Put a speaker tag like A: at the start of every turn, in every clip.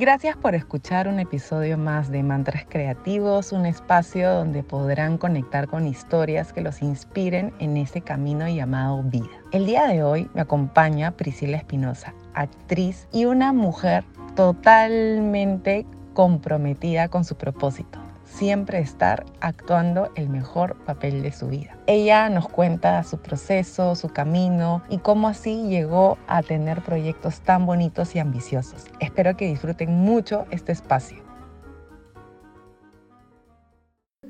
A: Gracias por escuchar un episodio más de Mantras Creativos, un espacio donde podrán conectar con historias que los inspiren en ese camino llamado vida. El día de hoy me acompaña Priscila Espinosa, actriz y una mujer totalmente comprometida con su propósito siempre estar actuando el mejor papel de su vida. Ella nos cuenta su proceso, su camino y cómo así llegó a tener proyectos tan bonitos y ambiciosos. Espero que disfruten mucho este espacio.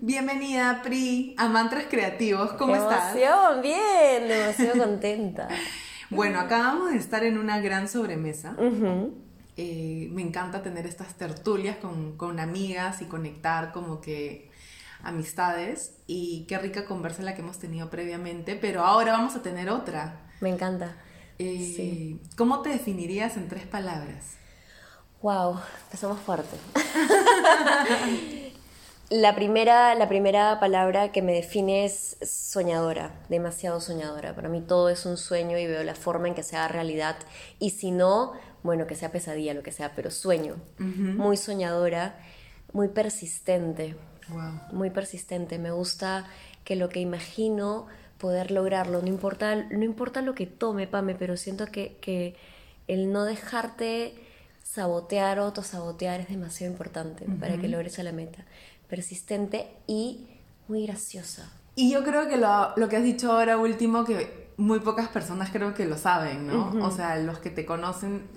A: Bienvenida, Pri, a Mantras Creativos. ¿Cómo
B: ¡Qué
A: estás?
B: emoción! Bien, demasiado contenta.
A: Bueno, acabamos de estar en una gran sobremesa. Eh, me encanta tener estas tertulias con, con amigas y conectar como que amistades y qué rica conversa la que hemos tenido previamente, pero ahora vamos a tener otra.
B: Me encanta.
A: Eh,
B: Sí.
A: ¿Cómo te definirías en tres palabras?
B: Wow, empezamos fuerte. la, primera, la primera palabra que me define es soñadora, demasiado soñadora. Para mí todo es un sueño y veo la forma en que se haga realidad. Y si no, bueno, que sea pesadilla, lo que sea, pero sueño. Muy soñadora, muy persistente.
A: Wow.
B: muy persistente. Me gusta que lo que imagino poder lograrlo, no importa, no importa lo que tome, Pame, pero siento que, que el no dejarte sabotear o autosabotear es demasiado importante para que logres a la meta. Persistente y muy graciosa.
A: Y yo creo que lo, lo que has dicho ahora último, que muy pocas personas creo que lo saben, ¿no? O sea, los que te conocen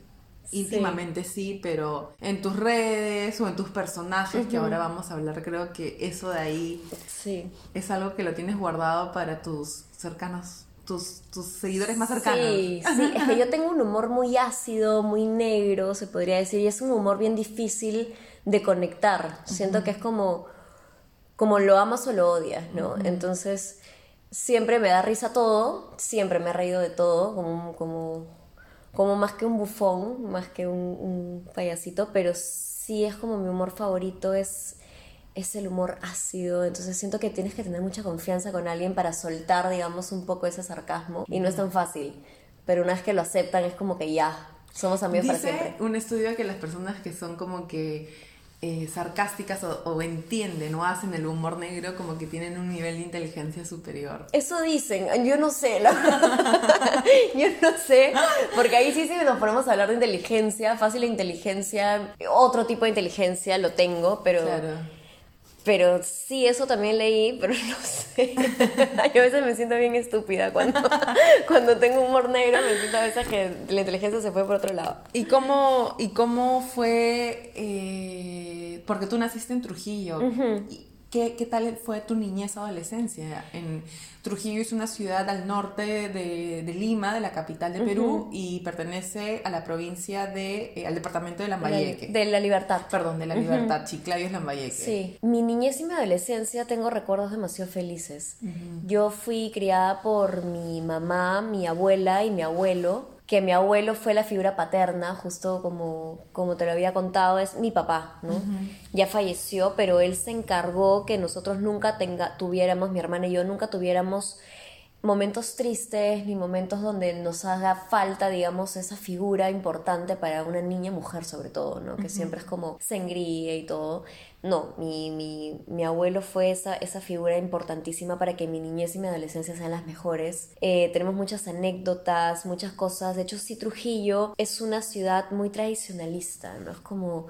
A: íntimamente sí. pero en tus redes o en tus personajes, que ahora vamos a hablar, creo que eso de ahí
B: Sí.
A: es algo que lo tienes guardado para tus cercanos, tus, tus seguidores más cercanos.
B: Sí, sí, es que yo tengo un humor muy ácido, muy negro, se podría decir, y es un humor bien difícil de conectar. Siento que es como, como lo amas o lo odias, ¿no? Entonces, siempre me da risa todo, siempre me he reído de todo, como, como, como más que un bufón, más que un, un payasito, pero sí es como mi humor favorito, es es el humor ácido, entonces siento que tienes que tener mucha confianza con alguien para soltar, digamos, un poco ese sarcasmo y no es tan fácil, pero una vez que lo aceptan es como que ya, somos amigos para
A: Dice
B: siempre.
A: un estudio que las personas que son como que eh, sarcásticas o, o entienden o hacen el humor negro como que tienen un nivel de inteligencia superior.
B: Eso dicen, yo no sé, la verdad. yo no sé, porque ahí sí, sí nos ponemos a hablar de inteligencia, fácil inteligencia, otro tipo de inteligencia lo tengo, pero...
A: Claro.
B: Pero sí, eso también leí, pero no sé. Yo a veces me siento bien estúpida cuando, cuando tengo humor negro, me siento a veces que la inteligencia se fue por otro lado.
A: ¿Y cómo, y cómo fue? eh, porque tú naciste en Trujillo. ¿Y ¿Qué, ¿Qué tal fue tu niñez adolescencia? En Trujillo es una ciudad al norte de, de Lima, de la capital de Perú, y pertenece a la provincia de, eh, al departamento de Lambayeque.
B: De la libertad.
A: Perdón, de la Libertad, Chiclayo es Lambayeque.
B: Sí, mi niñez y mi adolescencia tengo recuerdos demasiado felices. Yo fui criada por mi mamá, mi abuela y mi abuelo, que mi abuelo fue la figura paterna, justo como, como te lo había contado, es mi papá, ¿no? Ya falleció, pero él se encargó que nosotros nunca tenga, tuviéramos, mi hermana y yo, nunca tuviéramos momentos tristes ni momentos donde nos haga falta, digamos, esa figura importante para una niña mujer sobre todo, ¿no? Que siempre es como se engríe y todo. No, mi, mi, mi abuelo fue esa, esa figura importantísima para que mi niñez y mi adolescencia sean las mejores. Eh, tenemos muchas anécdotas, muchas cosas. De hecho, sí, Trujillo es una ciudad muy tradicionalista, ¿no? Es como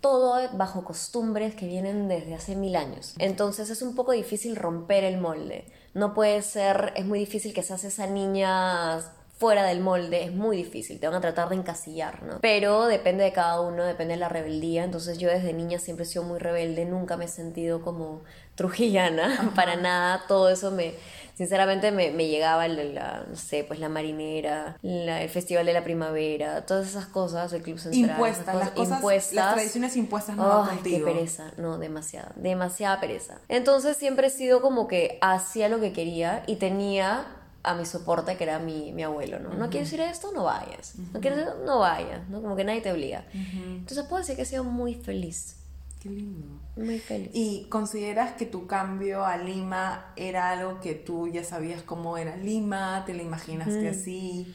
B: todo bajo costumbres que vienen desde hace mil años. Entonces es un poco difícil romper el molde. No puede ser, es muy difícil que seas esa niña fuera del molde, es muy difícil, te van a tratar de encasillar, ¿no? Pero depende de cada uno, depende de la rebeldía. Entonces yo desde niña siempre he sido muy rebelde, nunca me he sentido como trujillana, para nada. Todo eso me, sinceramente me, me llegaba la, la, no sé, pues la marinera, la- el festival de la primavera, todas esas cosas, el club central.
A: Impuestas, las cosas,
B: impuestas.
A: las tradiciones impuestas no van
B: Ay,
A: contigo.
B: qué pereza, no, demasiada, demasiada pereza. Entonces siempre he sido como que hacía lo que quería y tenía a mi soporte que era mi, mi abuelo, ¿no? No quieres ir a esto, no vayas. No quieres ir, no vayas, ¿no? Como que nadie te obliga. Entonces puedo decir que he sido muy feliz,
A: Qué lindo.
B: muy feliz.
A: ¿Y consideras que tu cambio a Lima era algo que tú ya sabías cómo era Lima? ¿Te lo imaginaste así?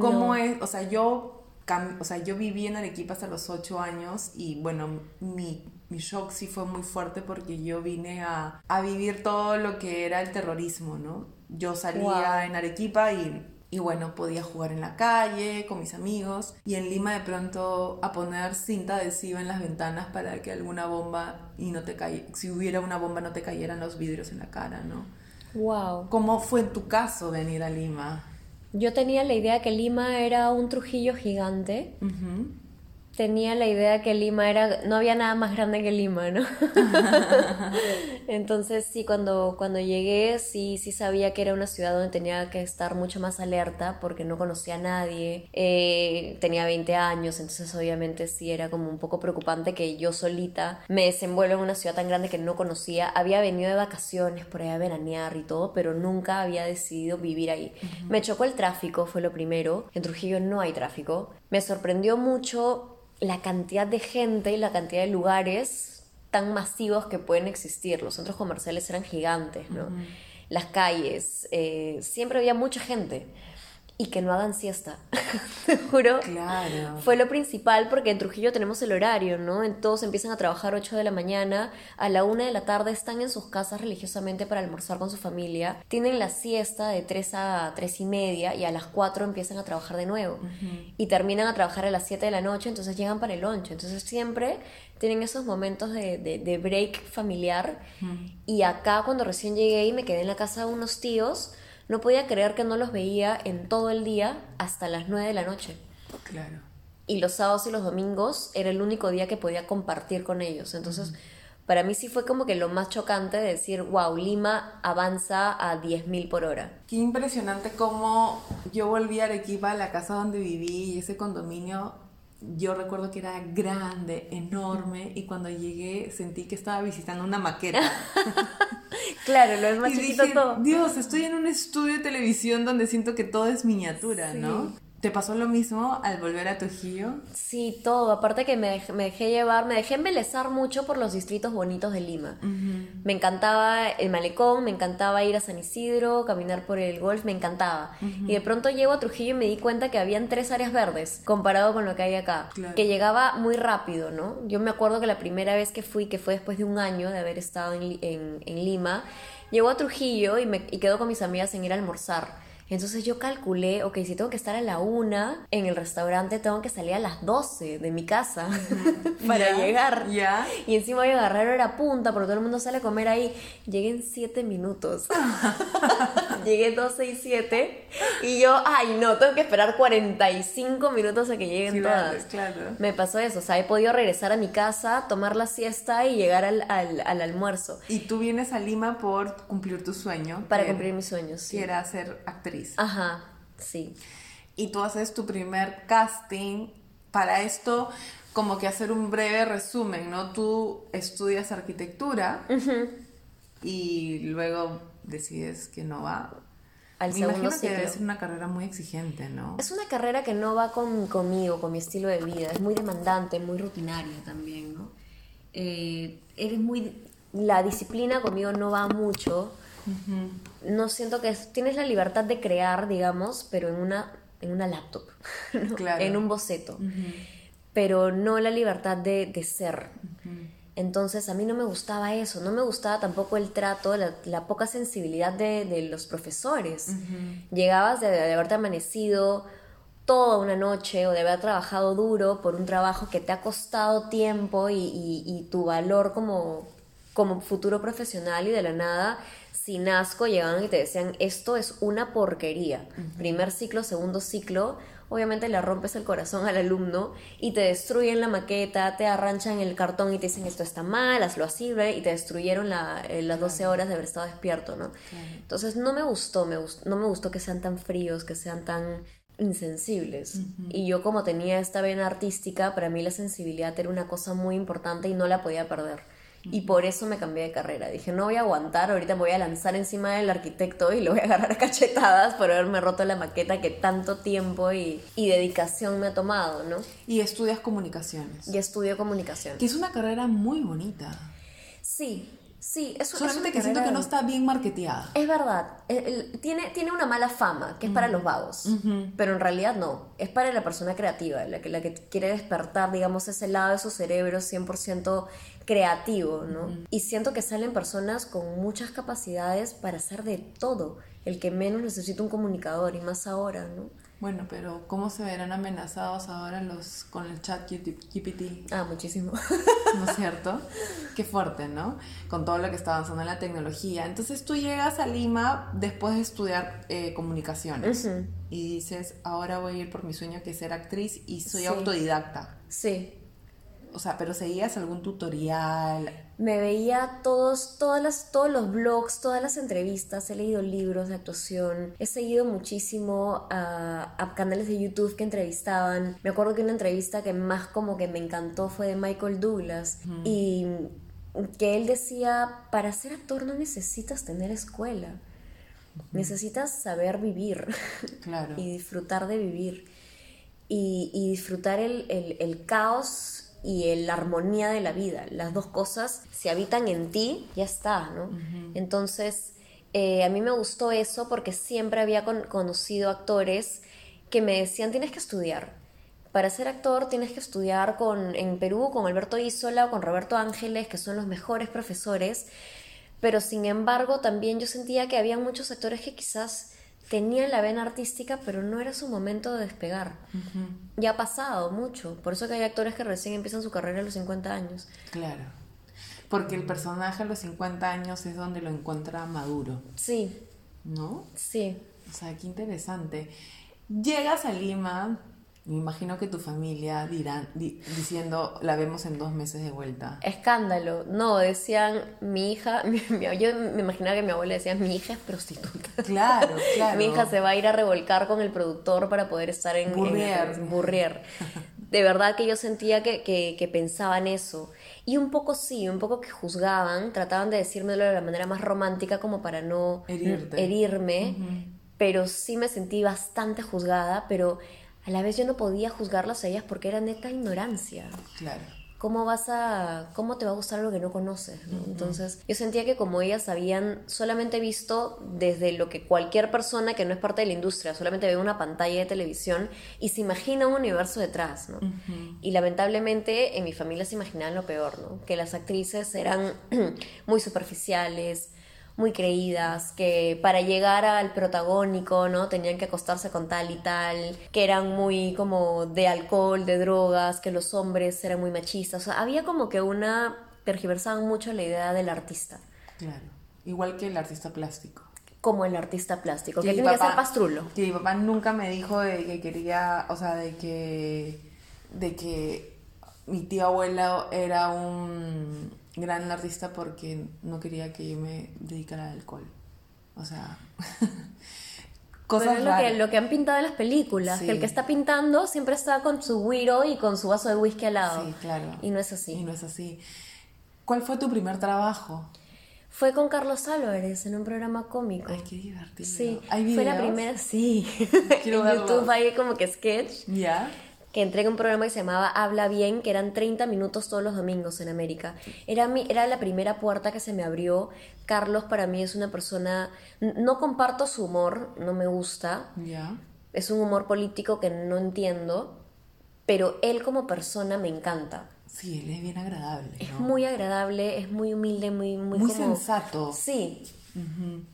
A: ¿Cómo es? O sea, yo o sea, yo viví en Arequipa hasta los 8 años y bueno, mi, mi shock sí fue muy fuerte porque yo vine a, a, vivir todo lo que era el terrorismo, ¿no? Yo salía en Arequipa y y bueno, podía jugar en la calle con mis amigos y en Lima de pronto a poner cinta adhesiva en las ventanas para que alguna bomba y no te caiga, si hubiera una bomba no te cayeran los vidrios en la cara, ¿no?
B: Wow.
A: ¿Cómo fue en tu caso venir a Lima?
B: Yo tenía la idea que Lima era un Trujillo gigante tenía la idea que Lima era, no había nada más grande que Lima, ¿no? Entonces sí, cuando, cuando llegué sí, sí sabía que era una ciudad donde tenía que estar mucho más alerta porque no conocía a nadie, eh, tenía 20 años, entonces obviamente sí era como un poco preocupante que yo solita me desenvuelva en una ciudad tan grande que no conocía, había venido de vacaciones por allá a veranear y todo, pero nunca había decidido vivir ahí. Me chocó el tráfico, fue lo primero, en Trujillo no hay tráfico, me sorprendió mucho la cantidad de gente y la cantidad de lugares tan masivos que pueden existir. Los centros comerciales eran gigantes, ¿no? Las calles, eh, siempre había mucha gente y que no hagan siesta. Te juro.
A: Claro.
B: Fue lo principal porque en Trujillo tenemos el horario, ¿no? Todos empiezan a trabajar 8 de la mañana, a la 1 de la tarde están en sus casas religiosamente para almorzar con su familia, tienen la siesta de 3 a 3 y media y a las 4 empiezan a trabajar de nuevo. Y terminan a trabajar a las 7 de la noche, entonces llegan para el lunch. Entonces siempre tienen esos momentos de, de, break familiar. Y acá cuando recién llegué y me quedé en la casa de unos tíos, no podía creer que no los veía en todo el día hasta las 9 de la noche.
A: Claro.
B: Y los sábados y los domingos era el único día que podía compartir con ellos. Entonces, para mí sí fue como que lo más chocante de decir, wow, Lima avanza a 10.000 por hora.
A: Qué impresionante cómo yo volví a Arequipa, a la casa donde viví, y ese condominio yo recuerdo que era grande, enorme, y cuando llegué sentí que estaba visitando una maqueta.
B: claro, lo es más chiquito todo.
A: Dios, estoy en un estudio de televisión donde siento que todo es miniatura, ¿no? ¿Te pasó lo mismo al volver a Trujillo?
B: Sí, todo. Aparte que me, me, dejé llevar, me dejé embelezar mucho por los distritos bonitos de Lima. Me encantaba el malecón, me encantaba ir a San Isidro, caminar por el golf, me encantaba. Y de pronto llego a Trujillo y me di cuenta que habían tres áreas verdes comparado con lo que hay acá. Que llegaba muy rápido, ¿no? Yo me acuerdo que la primera vez que fui, que fue después de un año de haber estado en, en, en Lima, llego a Trujillo y, me, y quedo con mis amigas en ir a almorzar. Entonces yo calculé, ok, si tengo que estar a la una en el restaurante, tengo que salir a las 12 de mi casa para llegar.
A: Ya.
B: Y encima voy a agarrar hora punta, porque todo el mundo sale a comer ahí. Llegué en 7 minutos. Llegué 12 y 7. Y yo, ay, no, tengo que esperar 45 minutos a que lleguen todas.
A: Claro.
B: Me pasó eso. O sea, he podido regresar a mi casa, tomar la siesta y llegar al, al, al almuerzo.
A: Y tú vienes a Lima por cumplir tu sueño.
B: Para cumplir mis sueños.
A: Sí. era ser actriz.
B: Ajá, sí.
A: Y tú haces tu primer casting. Para esto, como que hacer un breve resumen, ¿no? Tú estudias arquitectura y luego decides que no va.
B: Al
A: Me imagino que
B: ciclo.
A: debe ser una carrera muy exigente, ¿no?
B: Es una carrera que no va con, conmigo, con mi estilo de vida. Es muy demandante, muy rutinaria también, ¿no? Eh, eres muy... La disciplina conmigo no va mucho. No siento que... es- tienes la libertad de crear, digamos, pero en una, en una laptop. ¿no?
A: Claro.
B: En un boceto. Pero no la libertad de, de ser. Entonces a mí no me gustaba eso, no me gustaba tampoco el trato, la, la poca sensibilidad de, de los profesores. Llegabas de, de haberte amanecido toda una noche o de haber trabajado duro por un trabajo que te ha costado tiempo y, y- y tu valor como, como futuro profesional y de la nada, sin asco, llegaban y te decían, esto es una porquería. Primer ciclo, segundo ciclo, obviamente le rompes el corazón al alumno y te destruyen la maqueta, te arranchan el cartón y te dicen esto está mal, hazlo así, y te destruyeron la- eh, las 12 horas de haber estado despierto, ¿no? Entonces no me gustó, me gust- no me gustó que sean tan fríos, que sean tan insensibles. Y yo como tenía esta vena artística, para mí la sensibilidad era una cosa muy importante y no la podía perder. Y por eso me cambié de carrera. Dije, no voy a aguantar, ahorita me voy a lanzar encima del arquitecto y lo voy a agarrar a cachetadas por haberme roto la maqueta que tanto tiempo y, y dedicación me ha tomado, ¿no?
A: Y estudias comunicaciones.
B: Y estudio comunicación.
A: Que es una carrera muy bonita.
B: Sí, Sí, eso
A: Solamente que siento que no está bien marketeada.
B: Es verdad, tiene, tiene una mala fama, que es para los vagos, pero en realidad no, es para la persona creativa, la que, la que quiere despertar, digamos, ese lado de su cerebro 100% creativo, ¿no? Y siento que salen personas con muchas capacidades para hacer de todo, el que menos necesita un comunicador, y más ahora, ¿no?
A: Bueno, pero ¿cómo se verán amenazados ahora los con el chat GPT?
B: Ah, muchísimo.
A: ¿No es cierto? Qué fuerte, ¿no? Con todo lo que está avanzando en la tecnología. Entonces tú llegas a Lima después de estudiar eh, comunicaciones y dices, ahora voy a ir por mi sueño que es ser actriz y soy autodidacta.
B: Sí.
A: O sea, pero seguías algún tutorial.
B: Me veía todos, todas las, todos los blogs, todas las entrevistas, he leído libros de actuación, he seguido muchísimo a, canales de YouTube que entrevistaban. Me acuerdo que una entrevista que más como que me encantó fue de Michael Douglas y que él decía, para ser actor no necesitas tener escuela, necesitas saber vivir
A: claro.
B: y disfrutar de vivir y, disfrutar el, el, el caos y la armonía de la vida. Las dos cosas, se habitan en ti, ya está, ¿no? Entonces, eh, a mí me gustó eso porque siempre había conocido actores que me decían, tienes que estudiar. Para ser actor tienes que estudiar con, en Perú con Alberto Isola o con Roberto Ángeles, que son los mejores profesores, pero sin embargo también yo sentía que había muchos actores que quizás tenían la vena artística, pero no era su momento de despegar. Ya ha pasado mucho. Por eso que hay actores que recién empiezan su carrera a los 50 años.
A: Claro. Porque el personaje a los 50 años es donde lo encuentra maduro.
B: Sí.
A: ¿No?
B: Sí.
A: O sea, qué interesante. Llegas a Lima, me imagino que tu familia dirán, diciendo, la vemos en dos meses de vuelta.
B: Escándalo. No, decían, mi hija, yo me imaginaba que mi abuela decía, mi hija es prostituta.
A: Claro, claro.
B: mi hija se va a ir a revolcar con el productor para poder estar en...
A: Burrier.
B: De verdad que yo sentía que, que, pensaban eso. Y un poco sí, un poco que juzgaban, trataban de decírmelo de la manera más romántica como para no herirme, pero sí me sentí bastante juzgada, pero a la vez yo no podía juzgarlas a ellas porque era neta ignorancia.
A: Claro.
B: ¿Cómo vas a, cómo te va a gustar lo que no conoces? Entonces, yo sentía que como ellas habían solamente visto desde lo que cualquier persona que no es parte de la industria, solamente ve una pantalla de televisión y se imagina un universo detrás, ¿no? Y lamentablemente en mi familia se imaginaban lo peor, ¿no? Que las actrices eran muy superficiales, muy creídas, que para llegar al protagónico, ¿no? Tenían que acostarse con tal y tal, que eran muy como de alcohol, de drogas, que los hombres eran muy machistas. O sea, había como que una... tergiversaban mucho la idea del artista.
A: Claro. Igual que el artista plástico.
B: Como el artista plástico, que, tiene que ser pastrulo.
A: Que mi papá nunca me dijo de que quería, o sea, de que, de que mi tía abuela era un gran artista porque no quería que yo me dedicara al alcohol. O sea,
B: cosas lo que, lo que han pintado en las películas, que el que está pintando siempre está con su guiro y con su vaso de whisky al lado.
A: Sí, claro.
B: Y no es así.
A: Y no es así. ¿Cuál fue tu primer trabajo?
B: Fue con Carlos Álvarez en un programa cómico.
A: Ay, qué divertido.
B: Sí, fue la primera, sí.
A: Quiero
B: en YouTube hay como que sketch.
A: Ya
B: que entré en un programa que se llamaba Habla Bien, que eran 30 minutos todos los domingos en América. Era, mi, era la primera puerta que se me abrió. Carlos para mí es una persona, no comparto su humor, no me gusta. Es un humor político que no entiendo, pero él como persona me encanta.
A: Sí, él es bien agradable.
B: Es muy agradable, es muy humilde, muy... Muy,
A: muy sensato.
B: Sí.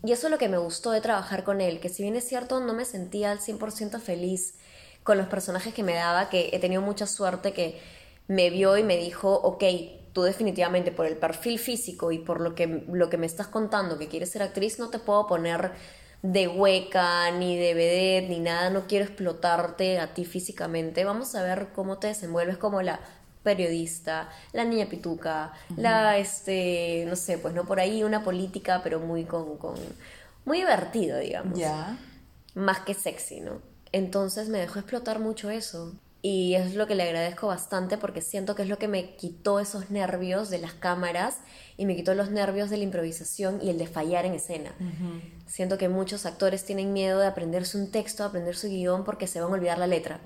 B: Y eso es lo que me gustó de trabajar con él, que si bien es cierto no me sentía al 100% feliz con los personajes que me daba, que he tenido mucha suerte que me vio y me dijo, ok, tú definitivamente por el perfil físico y por lo que, lo que me estás contando que quieres ser actriz, no te puedo poner de hueca, ni de vedette, ni nada, no quiero explotarte a ti físicamente, vamos a ver cómo te desenvuelves como la periodista, la niña pituca, la, este, no sé, pues no por ahí una política, pero muy con, con muy divertido, digamos.
A: Ya.
B: Más que sexy, ¿no? Entonces me dejó explotar mucho eso. Y es lo que le agradezco bastante porque siento que es lo que me quitó esos nervios de las cámaras y me quitó los nervios de la improvisación y el de fallar en escena. Siento que muchos actores tienen miedo de aprenderse un texto, aprender su guion porque se van a olvidar la letra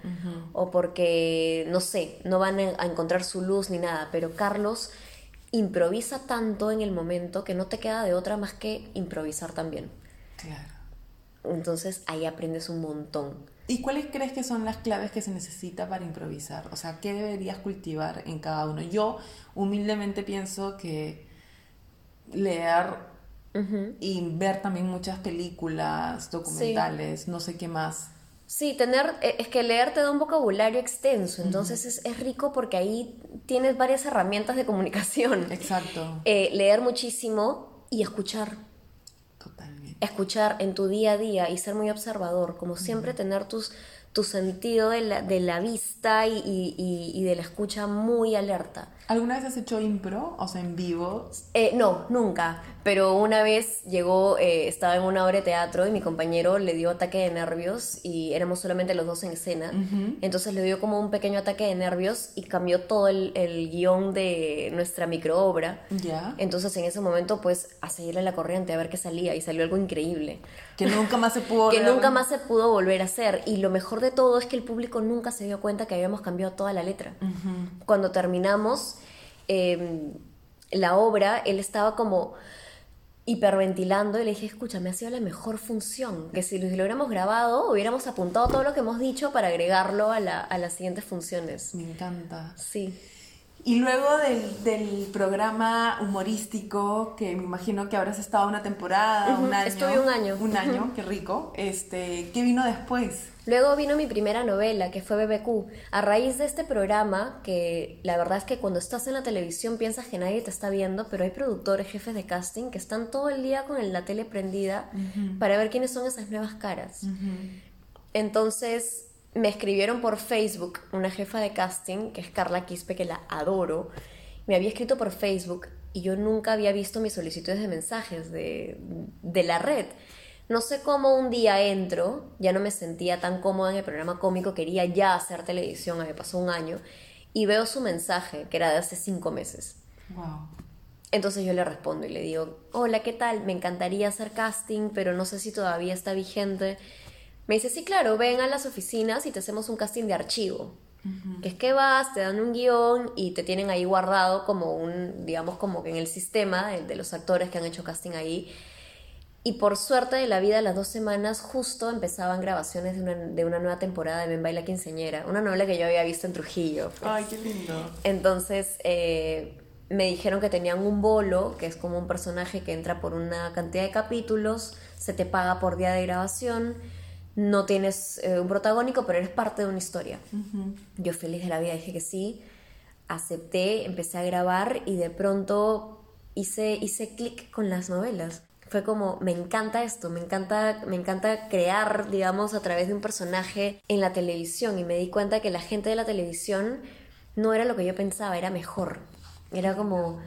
B: o porque, no sé, no van a encontrar su luz ni nada. Pero Carlos improvisa tanto en el momento que no te queda de otra más que improvisar también.
A: Claro.
B: Entonces ahí aprendes un montón.
A: ¿Y cuáles crees que son las claves que se necesita para improvisar? O sea, ¿qué deberías cultivar en cada uno? Yo humildemente pienso que leer y ver también muchas películas, documentales, no sé qué más.
B: Sí, tener, e, es que leer te da un vocabulario extenso, entonces es, es, rico porque ahí tienes varias herramientas de comunicación.
A: Exacto.
B: Eh, leer muchísimo y escuchar.
A: Totalmente.
B: Escuchar en tu día a día y ser muy observador, como siempre tener tus, tu sentido de la, de la vista y, y, y, de la escucha muy alerta.
A: ¿Alguna vez has hecho impro, o sea, en vivo?
B: Eh, no, nunca. Pero una vez llegó, eh, estaba en una obra de teatro y mi compañero le dio ataque de nervios y éramos solamente los dos en escena. Entonces le dio como un pequeño ataque de nervios y cambió todo el, el guion de nuestra microobra.
A: Ya.
B: Entonces en ese momento, pues, a seguirle la corriente, a ver qué salía y salió algo increíble.
A: Que nunca más se pudo
B: Que nunca más se pudo volver a hacer. Y lo mejor de todo es que el público nunca se dio cuenta que habíamos cambiado toda la letra. Cuando terminamos eh, la obra, él estaba como hiperventilando y le dije, escucha, me ha sido la mejor función, que si lo, hubiéramos grabado, hubiéramos apuntado todo lo que hemos dicho para agregarlo a, la, a las siguientes funciones.
A: Me encanta.
B: Sí.
A: Y luego del, del, programa humorístico, que me imagino que habrás estado una temporada, un año.
B: Estuve un año.
A: Un año, qué rico. Este, ¿Qué vino después?
B: Luego vino mi primera novela, que fue BBQ. A raíz de este programa, que la verdad es que cuando estás en la televisión piensas que nadie te está viendo, pero hay productores, jefes de casting, que están todo el día con la tele prendida para ver quiénes son esas nuevas caras. Entonces me escribieron por Facebook una jefa de casting, que es Carla Quispe, que la adoro. Me había escrito por Facebook y yo nunca había visto mis solicitudes de mensajes de, de la red. No sé cómo un día entro, ya no me sentía tan cómoda en el programa cómico, quería ya hacer televisión, me pasó un año, y veo su mensaje, que era de hace cinco meses.
A: Wow.
B: Entonces yo le respondo y le digo, hola, ¿qué tal? Me encantaría hacer casting, pero no sé si todavía está vigente. Me dice, sí, claro, ven a las oficinas y te hacemos un casting de archivo. Que es que vas, te dan un guion y te tienen ahí guardado como un, digamos, como que en el sistema de, de, los actores que han hecho casting ahí. Y por suerte de la vida, las dos semanas justo empezaban grabaciones de una, de una nueva temporada de Ben Baila Quinceñera, una novela que yo había visto en Trujillo.
A: Pues. Ay, qué lindo.
B: Entonces, eh, me dijeron que tenían un bolo, que es como un personaje que entra por una cantidad de capítulos, se te paga por día de grabación no tienes eh, un protagónico, pero eres parte de una historia. Uh -huh. Yo feliz de la vida dije que sí, acepté, empecé a grabar y de pronto hice, hice clic con las novelas. Fue como, me encanta esto, me encanta, me encanta crear, digamos, a través de un personaje en la televisión y me di cuenta que la gente de la televisión no era lo que yo pensaba, era mejor. Era como,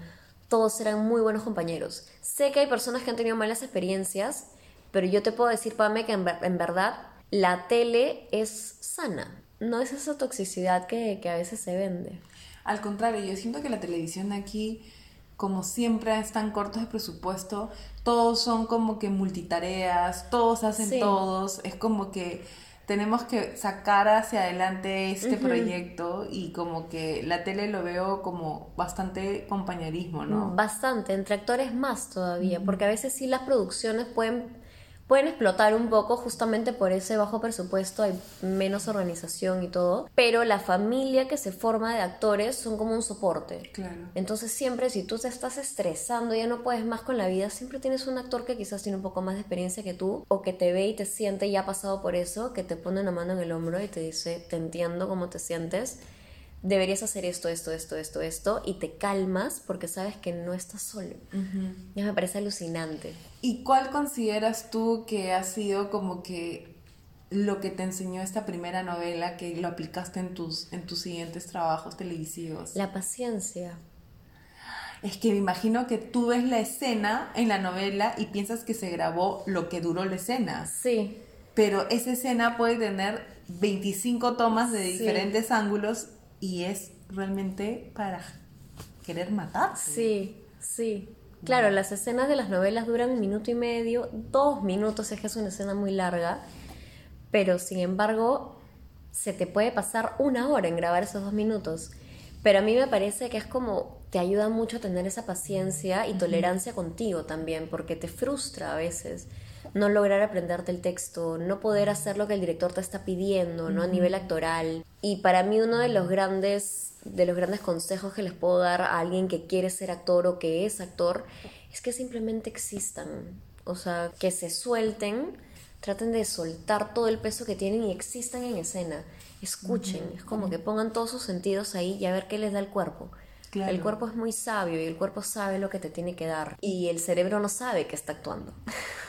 B: todos eran muy buenos compañeros. Sé que hay personas que han tenido malas experiencias, pero yo te puedo decir, Pame, que en, en verdad la tele es sana. No es esa toxicidad que, que, a veces se vende.
A: Al contrario, yo siento que la televisión aquí, como siempre están cortos de presupuesto, todos son como que multitareas, todos hacen sí. todos, es como que tenemos que sacar hacia adelante este uh -huh. proyecto y como que la tele lo veo como bastante compañerismo, ¿no?
B: Bastante, entre actores más todavía, uh -huh. porque a veces sí las producciones pueden pueden explotar un poco justamente por ese bajo presupuesto, hay menos organización y todo, pero la familia que se forma de actores son como un soporte.
A: Claro.
B: Entonces siempre si tú te estás estresando, ya no puedes más con la vida, siempre tienes un actor que quizás tiene un poco más de experiencia que tú o que te ve y te siente y ha pasado por eso, que te pone una mano en el hombro y te dice, te entiendo cómo te sientes deberías hacer esto, esto, esto, esto, esto, y te calmas porque sabes que no estás solo. Uh -huh. Ya me parece alucinante.
A: ¿Y cuál consideras tú que ha sido como que lo que te enseñó esta primera novela que lo aplicaste en tus, en tus siguientes trabajos televisivos?
B: La paciencia.
A: Es que me imagino que tú ves la escena en la novela y piensas que se grabó lo que duró la escena.
B: Sí.
A: Pero esa escena puede tener 25 tomas de diferentes sí. ángulos y es realmente para querer matarse.
B: Sí, sí. Claro, las escenas de las novelas duran un minuto y medio, dos minutos, es que es una escena muy larga, pero sin embargo se te puede pasar una hora en grabar esos dos minutos. Pero a mí me parece que es como te ayuda mucho a tener esa paciencia y tolerancia contigo también, porque te frustra a veces no lograr aprenderte el texto, no poder hacer lo que el director te está pidiendo, ¿no? A nivel actoral. Y para mí uno de los grandes de los grandes consejos que les puedo dar a alguien que quiere ser actor o que es actor es que simplemente existan, o sea, que se suelten, traten de soltar todo el peso que tienen y existan en escena. Escuchen, es como que pongan todos sus sentidos ahí y a ver qué les da el cuerpo. El cuerpo es muy sabio y el cuerpo sabe lo que te tiene que dar y el cerebro no sabe que está actuando.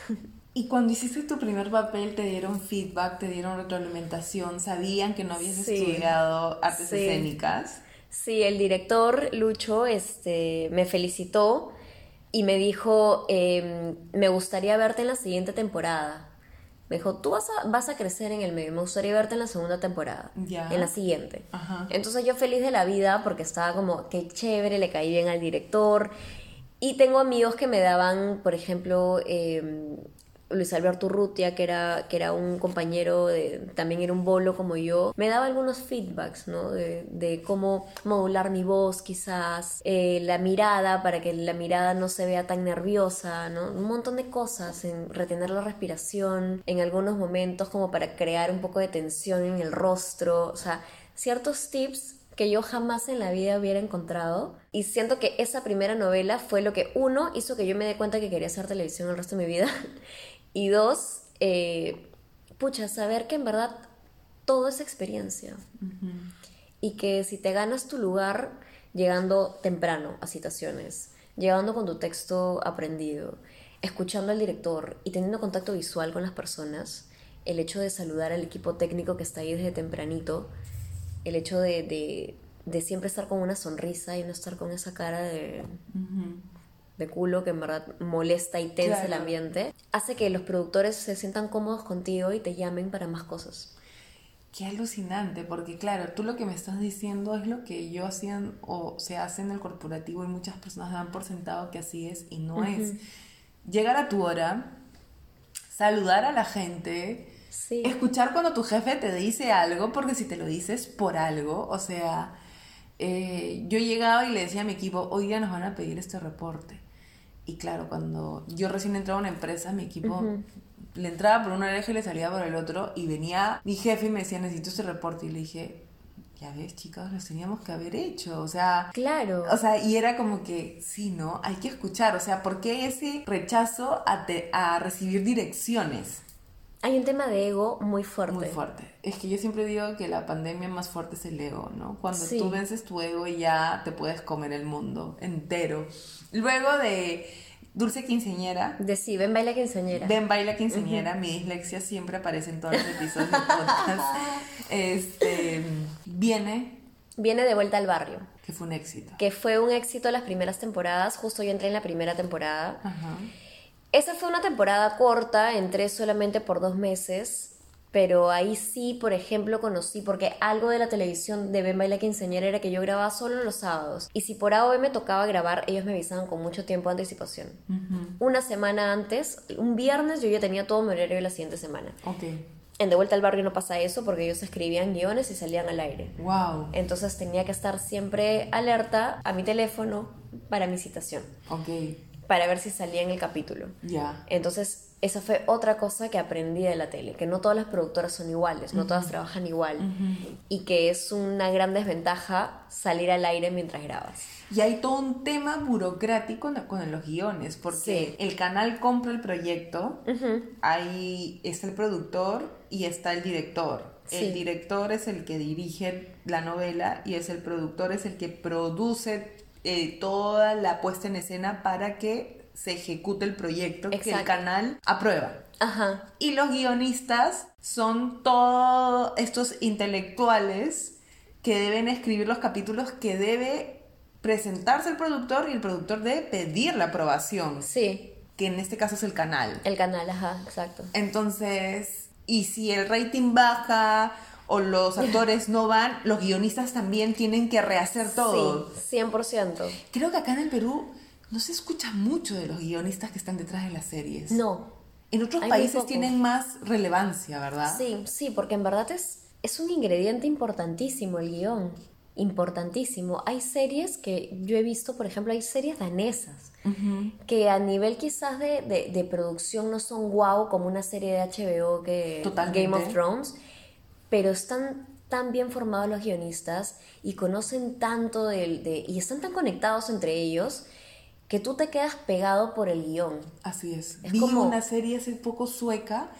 A: Y cuando hiciste tu primer papel, te dieron feedback, te dieron retroalimentación, sabían que no habías estudiado artes escénicas.
B: Sí, el director Lucho este, me felicitó y me dijo, em, me gustaría verte en la siguiente temporada. Me dijo, tú vas a, vas a crecer en el medio, me gustaría verte en la segunda temporada, en la siguiente. Entonces yo feliz de la vida porque estaba como, qué chévere, le caí bien al director. Y tengo amigos que me daban, por ejemplo, eh, Luis Alberto Urrutia, que era, que era un compañero, de, también era un bolo como yo, me daba algunos feedbacks, ¿no? De, cómo modular mi voz quizás, eh, la mirada para que la mirada no se vea tan nerviosa, ¿no? Un montón de cosas, en retener la respiración en algunos momentos como para crear un poco de tensión en el rostro, o sea, ciertos tips que yo jamás en la vida hubiera encontrado. Y siento que esa primera novela fue lo que, uno, hizo que yo me dé cuenta que quería hacer televisión el resto de mi vida. Y dos, eh, pucha, saber que en verdad todo es experiencia. Y que si te ganas tu lugar llegando temprano a citaciones, llegando con tu texto aprendido, escuchando al director y teniendo contacto visual con las personas, el hecho de saludar al equipo técnico que está ahí desde tempranito, el hecho de, de, siempre estar con una sonrisa y no estar con esa cara de de culo que en verdad molesta y tensa el ambiente, hace que los productores se sientan cómodos contigo y te llamen para más cosas.
A: Qué alucinante, porque claro, tú lo que me estás diciendo es lo que yo hacía o se hace en el corporativo y muchas personas dan por sentado que así es y no es. Llegar a tu hora, saludar a la gente, escuchar cuando tu jefe te dice algo, porque si te lo dices por algo, o sea, eh, yo llegaba y le decía a mi equipo, hoy día nos van a pedir este reporte. Y claro, cuando yo recién entraba a una empresa, mi equipo le entraba por un oreja y le salía por el otro. Y venía mi jefe y me decía, necesito ese reporte. Y le dije, ya ves, chicos, los teníamos que haber hecho. O sea,
B: claro.
A: O sea, y era como que, sí, ¿no? Hay que escuchar. O sea, ¿por qué ese rechazo a, a recibir direcciones?
B: Hay un tema de ego muy fuerte.
A: Muy fuerte. Es que yo siempre digo que la pandemia más fuerte es el ego, ¿no? Cuando tú vences tu ego ya te puedes comer el mundo entero. Luego de Dulce Quinceñera.
B: De sí, Ven Baila Quinceñera.
A: Ven Baila Quinceñera. Mi dislexia siempre aparece en todos los episodios de podcast. este, viene...
B: Viene de vuelta al barrio.
A: Que fue un éxito.
B: Que fue un éxito las primeras temporadas. Justo yo entré en la primera temporada. Ajá. Esa fue una temporada corta, entré solamente por dos meses, pero ahí sí, por ejemplo, conocí, porque algo de la televisión de Ben Baila Quinceañera era que yo grababa solo los sábados. Y si por AOB me tocaba grabar, ellos me avisaban con mucho tiempo de anticipación. Una semana antes, un viernes, yo ya tenía todo mi horario de la siguiente semana.
A: Ok.
B: En De Vuelta al Barrio no pasa eso porque ellos escribían guiones y salían al aire.
A: Wow.
B: Entonces tenía que estar siempre alerta a mi teléfono para mi citación.
A: Ok
B: para ver si salía en el capítulo.
A: Ya.
B: Entonces, esa fue otra cosa que aprendí de la tele, que no todas las productoras son iguales, no todas trabajan igual y que es una gran desventaja salir al aire mientras grabas.
A: Y hay todo un tema burocrático con los guiones, porque el canal compra el proyecto, ahí está el productor y está el director. El director es el que dirige la novela y es el productor es el que produce eh, toda la puesta en escena para que se ejecute el proyecto que el canal aprueba.
B: Ajá.
A: Y los guionistas son todos estos intelectuales que deben escribir los capítulos que debe presentarse el productor y el productor debe pedir la aprobación.
B: Sí.
A: Que en este caso es el canal.
B: El canal, ajá, exacto.
A: Entonces, y si el rating baja o los actores no van, los guionistas también tienen que rehacer todo.
B: Sí, 100%.
A: Creo que acá en el Perú no se escucha mucho de los guionistas que están detrás de las series.
B: No.
A: En otros países tienen más relevancia, ¿verdad?
B: Sí, sí, porque en verdad es, es un ingrediente importantísimo el guion. importantísimo. Hay series que yo he visto, por ejemplo, hay series danesas que a nivel quizás de, de, producción no son guau como una serie de HBO que Game of Thrones, pero están tan bien formados los guionistas y conocen tanto del, de, y están tan conectados entre ellos que tú te quedas pegado por el guion.
A: Así es. Vi como... una serie hace poco sueca,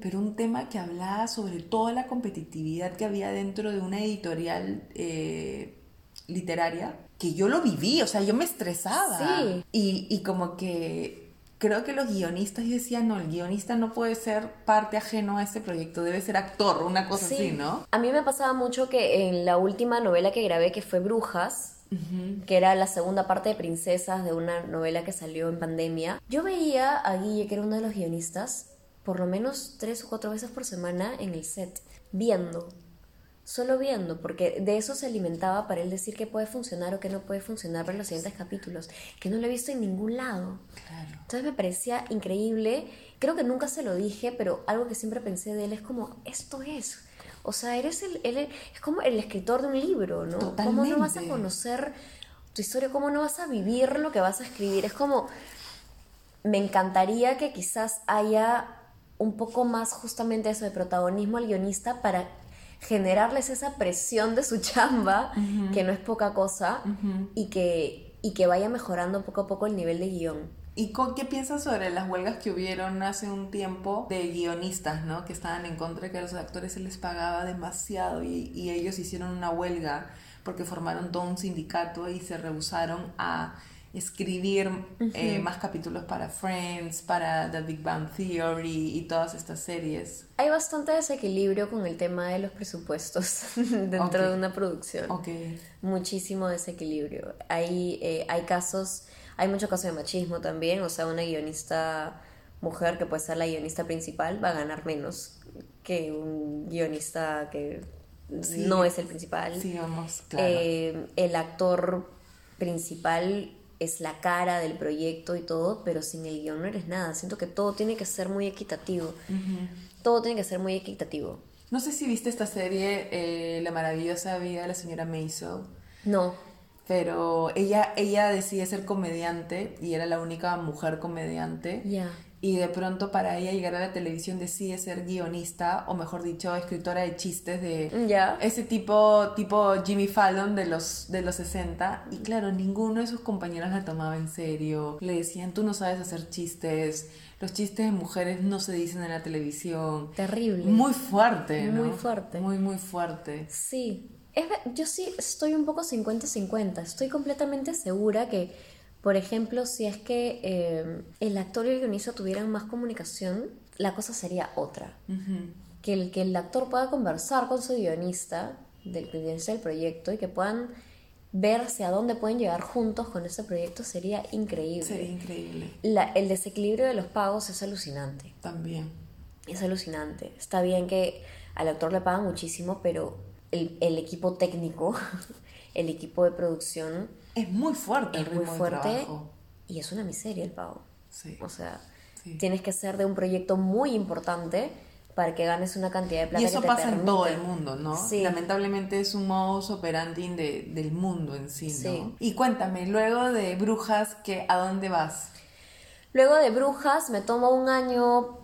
A: pero un tema que hablaba sobre toda la competitividad que había dentro de una editorial eh, literaria, que yo lo viví, o sea, yo me estresaba. Sí. Y, y como que creo que los guionistas decían, no, el guionista no puede ser parte ajeno a ese proyecto, debe ser actor, una cosa así, ¿no?
B: A mí me pasaba mucho que en la última novela que grabé, que fue Brujas, que era la segunda parte de Princesas de una novela que salió en pandemia. Yo veía a Guille, que era uno de los guionistas, por lo menos tres o cuatro veces por semana en el set, viendo, solo viendo, porque de eso se alimentaba para él decir que puede funcionar o que no puede funcionar para los siguientes capítulos, que no lo he visto en ningún lado. Entonces me parecía increíble, creo que nunca se lo dije, pero algo que siempre pensé de él es como, esto es o sea, eres el, es como el escritor de un libro, ¿no? Totalmente. ¿Cómo no vas a conocer tu historia? ¿Cómo no vas a vivir lo que vas a escribir? Es como, me encantaría que quizás haya un poco más justamente eso de protagonismo al guionista para generarles esa presión de su chamba, que no es poca cosa, y, que, y que vaya mejorando poco a poco el nivel de guion.
A: ¿Y qué piensas sobre las huelgas que hubieron hace un tiempo de guionistas, ¿no? Que estaban en contra de que a los actores se les pagaba demasiado y, ellos hicieron una huelga porque formaron todo un sindicato y se rehusaron a escribir eh, más capítulos para Friends, para The Big Bang Theory y todas estas series.
B: Hay bastante desequilibrio con el tema de los presupuestos dentro de una producción.
A: Okay.
B: Muchísimo desequilibrio. Hay, eh, hay casos hay mucho caso de machismo también, o sea, una guionista mujer que puede ser la guionista principal va a ganar menos que un guionista que no es el principal.
A: Sí, vamos, claro.
B: Eh, el actor principal es la cara del proyecto y todo, pero sin el guion no eres nada. Siento que todo tiene que ser muy equitativo. Todo tiene que ser muy equitativo.
A: No sé si viste esta serie, eh, La maravillosa vida de la señora Maisel.
B: No
A: pero ella, ella decide ser comediante y era la única mujer comediante. Y de pronto para ella llegar a la televisión decide ser guionista, o mejor dicho, escritora de chistes de ese tipo, tipo Jimmy Fallon de los, de los 60. Y claro, ninguno de sus compañeros la tomaba en serio. Le decían, tú no sabes hacer chistes, los chistes de mujeres no se dicen en la televisión.
B: Terrible.
A: Muy fuerte, ¿no?
B: Muy fuerte.
A: Muy, muy fuerte.
B: Sí, yo sí estoy un poco 50-50. Estoy completamente segura que, por ejemplo, si es que eh, el actor y el guionista tuvieran más comunicación, la cosa sería otra. que, el, que el actor pueda conversar con su guionista, del guionista del proyecto, y que puedan ver hacia dónde pueden llegar juntos con ese proyecto sería increíble.
A: Sería increíble.
B: el desequilibrio de los pagos es alucinante.
A: También.
B: Es alucinante. Está bien que al actor le pagan muchísimo, pero el, equipo técnico, el equipo de producción.
A: Es muy fuerte,
B: es muy fuerte y es una miseria el pago. O sea, tienes que ser de un proyecto muy importante para que ganes una cantidad de plata.
A: Y eso pasa en todo el mundo, ¿no? Lamentablemente es un modus operandi de, del mundo en sí, ¿no? Y cuéntame, luego de Brujas, ¿a dónde vas?
B: Luego de Brujas me tomo un año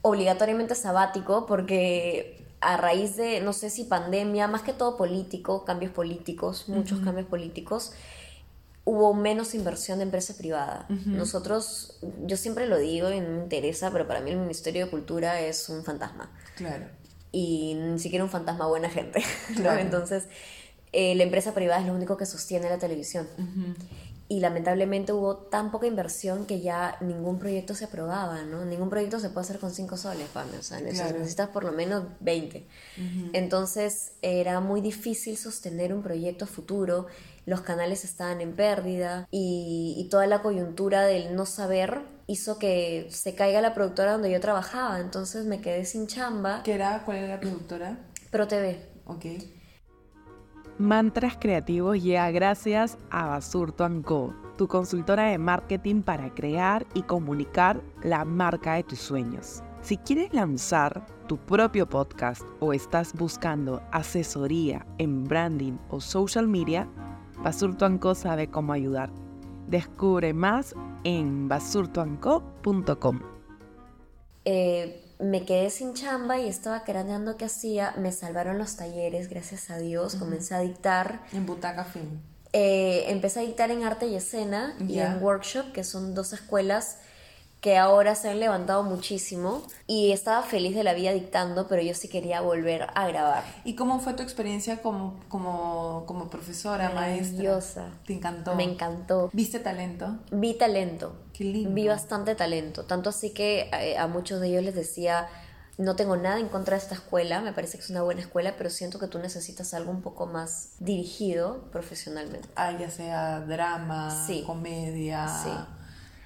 B: obligatoriamente sabático porque a raíz de, no sé si pandemia, más que todo político, cambios políticos, muchos cambios políticos, hubo menos inversión de empresa privada. Nosotros, yo siempre lo digo y no me interesa, pero para mí el Ministerio de Cultura es un fantasma.
A: Claro.
B: Y ni siquiera un fantasma buena gente. Entonces, eh, la empresa privada es lo único que sostiene la televisión y lamentablemente hubo tan poca inversión que ya ningún proyecto se aprobaba, ¿no? Ningún proyecto se puede hacer con 5 soles, Pame, o sea, necesitas por lo menos 20. Entonces era muy difícil sostener un proyecto futuro, los canales estaban en pérdida y, y, toda la coyuntura del no saber hizo que se caiga la productora donde yo trabajaba, entonces me quedé sin chamba.
A: ¿Qué era? ¿Cuál era la productora?
B: Pro TV.
A: Ok.
C: Mantras Creativos llega gracias a Basurto Co, tu consultora de marketing para crear y comunicar la marca de tus sueños.
D: Si quieres lanzar tu propio podcast o estás buscando asesoría en branding o social media, Basurtuanco sabe cómo ayudar. Descubre más en basurtuanco.com.
B: Eh, me quedé sin chamba y estaba craneando qué hacía. Me salvaron los talleres, gracias a Dios. Comencé a dictar.
A: En Butaca Film.
B: Eh, empecé a dictar en arte y escena y en workshop, que son dos escuelas que ahora se han levantado muchísimo y estaba feliz de la vida dictando, pero yo sí quería volver a grabar.
A: ¿Y cómo fue tu experiencia como, como, como profesora, maestra?
B: Maravillosa.
A: ¿Te encantó?
B: Me encantó.
A: ¿Viste talento?
B: Vi talento.
A: Qué lindo.
B: Vi bastante talento. Tanto así que eh, a muchos de ellos les decía, no tengo nada en contra de esta escuela, me parece que es una buena escuela, pero siento que tú necesitas algo un poco más dirigido profesionalmente.
A: Ah, ya sea drama,
B: Sí.
A: comedia,
B: Sí.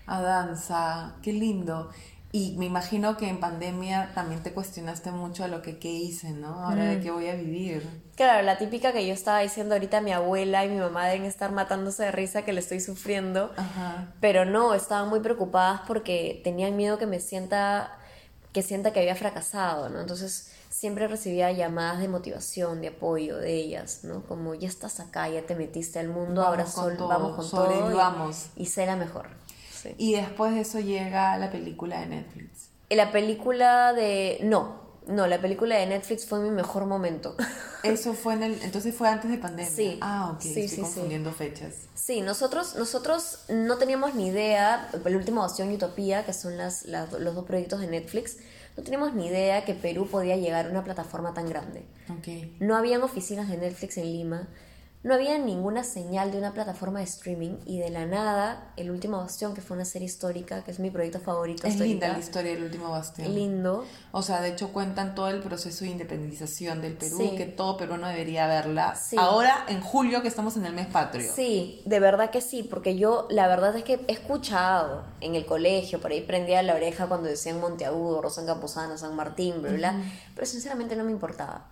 A: A danza, qué lindo. Y me imagino que en pandemia también te cuestionaste mucho a lo que qué hice, ¿no? Ahora
B: Mm.
A: de qué voy a vivir.
B: Claro, la típica que yo estaba diciendo ahorita, mi abuela y mi mamá deben estar matándose de risa que le estoy sufriendo.
A: Ajá.
B: Pero no, estaban muy preocupadas porque tenían miedo que me sienta, que sienta que había fracasado, ¿no? Entonces siempre recibía llamadas de motivación, de apoyo de ellas, ¿no? Como ya estás acá, ya te metiste al mundo, ahora
A: Vamos con
B: sol-
A: todo,
B: vamos con todo y, y sé la mejor. Sí.
A: Y después de eso llega la película de Netflix.
B: Y la película de... No, no, la película de Netflix fue mi mejor momento.
A: Eso fue en el... Entonces fue antes de pandemia.
B: Sí.
A: Ah, ok.
B: Sí,
A: Estoy
B: sí, sí.
A: confundiendo fechas.
B: Sí, nosotros, nosotros no teníamos ni idea, el último Ocean y Utopía, que son las, las- los dos proyectos de Netflix, no teníamos ni idea que Perú podía llegar a una plataforma tan grande.
A: Ok.
B: No habían oficinas de Netflix en Lima, no había ninguna señal de una plataforma de streaming y de la nada, El último Bastión, que fue una serie histórica, que es mi proyecto favorito
A: Es linda la historia del último bastión.
B: lindo.
A: O sea, de hecho cuentan todo el proceso de independización del Perú,
B: Sí.
A: que todo peruano debería verla.
B: Sí.
A: Ahora, en julio, que estamos en el mes patrio.
B: Sí, de verdad que sí, porque yo la verdad es que he escuchado en el colegio, por ahí prendía la oreja cuando decían Monteagudo, Rosan Campuzano, San Martín, bla, bla, bla, pero sinceramente no me importaba.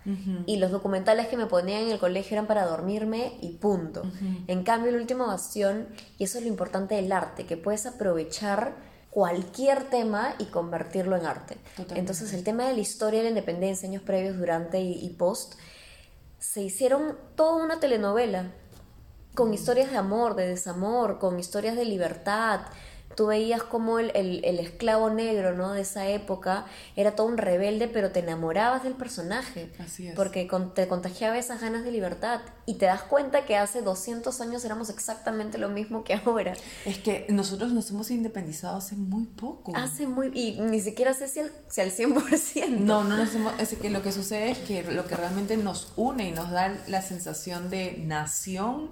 B: Y los documentales que me ponían en el colegio eran para dormirme y punto. En cambio, el último bastión, y eso es lo importante del arte, que puedes aprovechar cualquier tema y convertirlo en arte.
A: Totalmente.
B: Entonces, el tema de la historia de la independencia, años previos, durante y- y post, se hicieron toda una telenovela con historias de amor, de desamor, con historias de libertad. Tú veías como el, el- el esclavo negro ¿no? de esa época era todo un rebelde, pero te enamorabas del personaje.
A: Así es.
B: Porque con- te contagiaba esas ganas de libertad. Y te das cuenta que hace 200 años éramos exactamente lo mismo que ahora.
A: Es que nosotros nos hemos independizado hace muy poco.
B: Hace muy... Y ni siquiera sé si al, si al 100%.
A: No, no nos hemos, es que lo que sucede es que lo que realmente nos une y nos da la sensación de nación,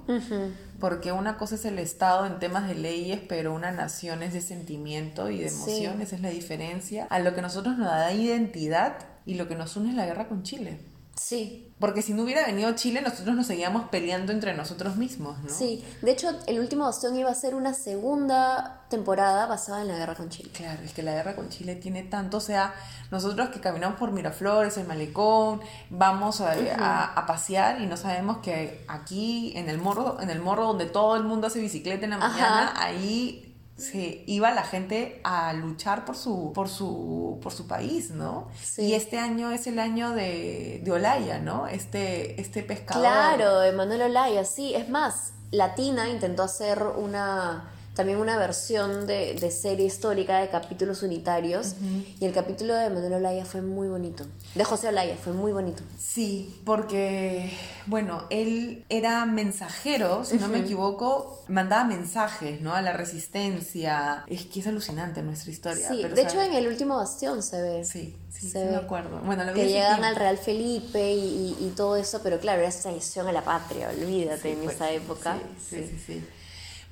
A: porque una cosa es el Estado en temas de leyes, pero una nación es de sentimiento y de
B: Sí.
A: emoción, esa es la diferencia. A lo que nosotros nos da identidad y lo que nos une es la guerra con Chile.
B: Sí,
A: Porque si no hubiera venido Chile, nosotros nos seguíamos peleando entre nosotros mismos, ¿no?
B: sí. De hecho, el último bastión iba a ser una segunda temporada basada en la guerra con Chile.
A: Claro, es que la guerra con Chile tiene tanto, o sea, nosotros que caminamos por Miraflores, el Malecón, vamos a, a- a pasear y no sabemos que aquí en el morro, en el morro donde todo el mundo hace bicicleta en la
B: Ajá.
A: mañana, ahí se iba la gente a luchar por su, por su, por su país, ¿no?
B: Sí.
A: Y este año es el año de, de Olaya, ¿no? Este, este pescador.
B: Claro, Emanuel Olaya, sí. Es más, Latina intentó hacer una también una versión de, de serie histórica de capítulos unitarios y el capítulo de Emanuel Olaya fue muy bonito. De José Olaya fue muy bonito.
A: Sí, porque, bueno, él era mensajero, si no me equivoco, mandaba mensajes, ¿no? A la resistencia. Es que es alucinante nuestra historia.
B: Sí,
A: pero,
B: de hecho en el último bastión se ve.
A: Sí, sí, sí,
B: se
A: me
B: ve.
A: acuerdo. Bueno, lo
B: que llegan
A: tiempo.
B: al Real Felipe y, y- y todo eso, pero claro, era traición a la patria, olvídate,
A: Sí,
B: en
A: pues,
B: esa época.
A: Sí, sí, sí, sí.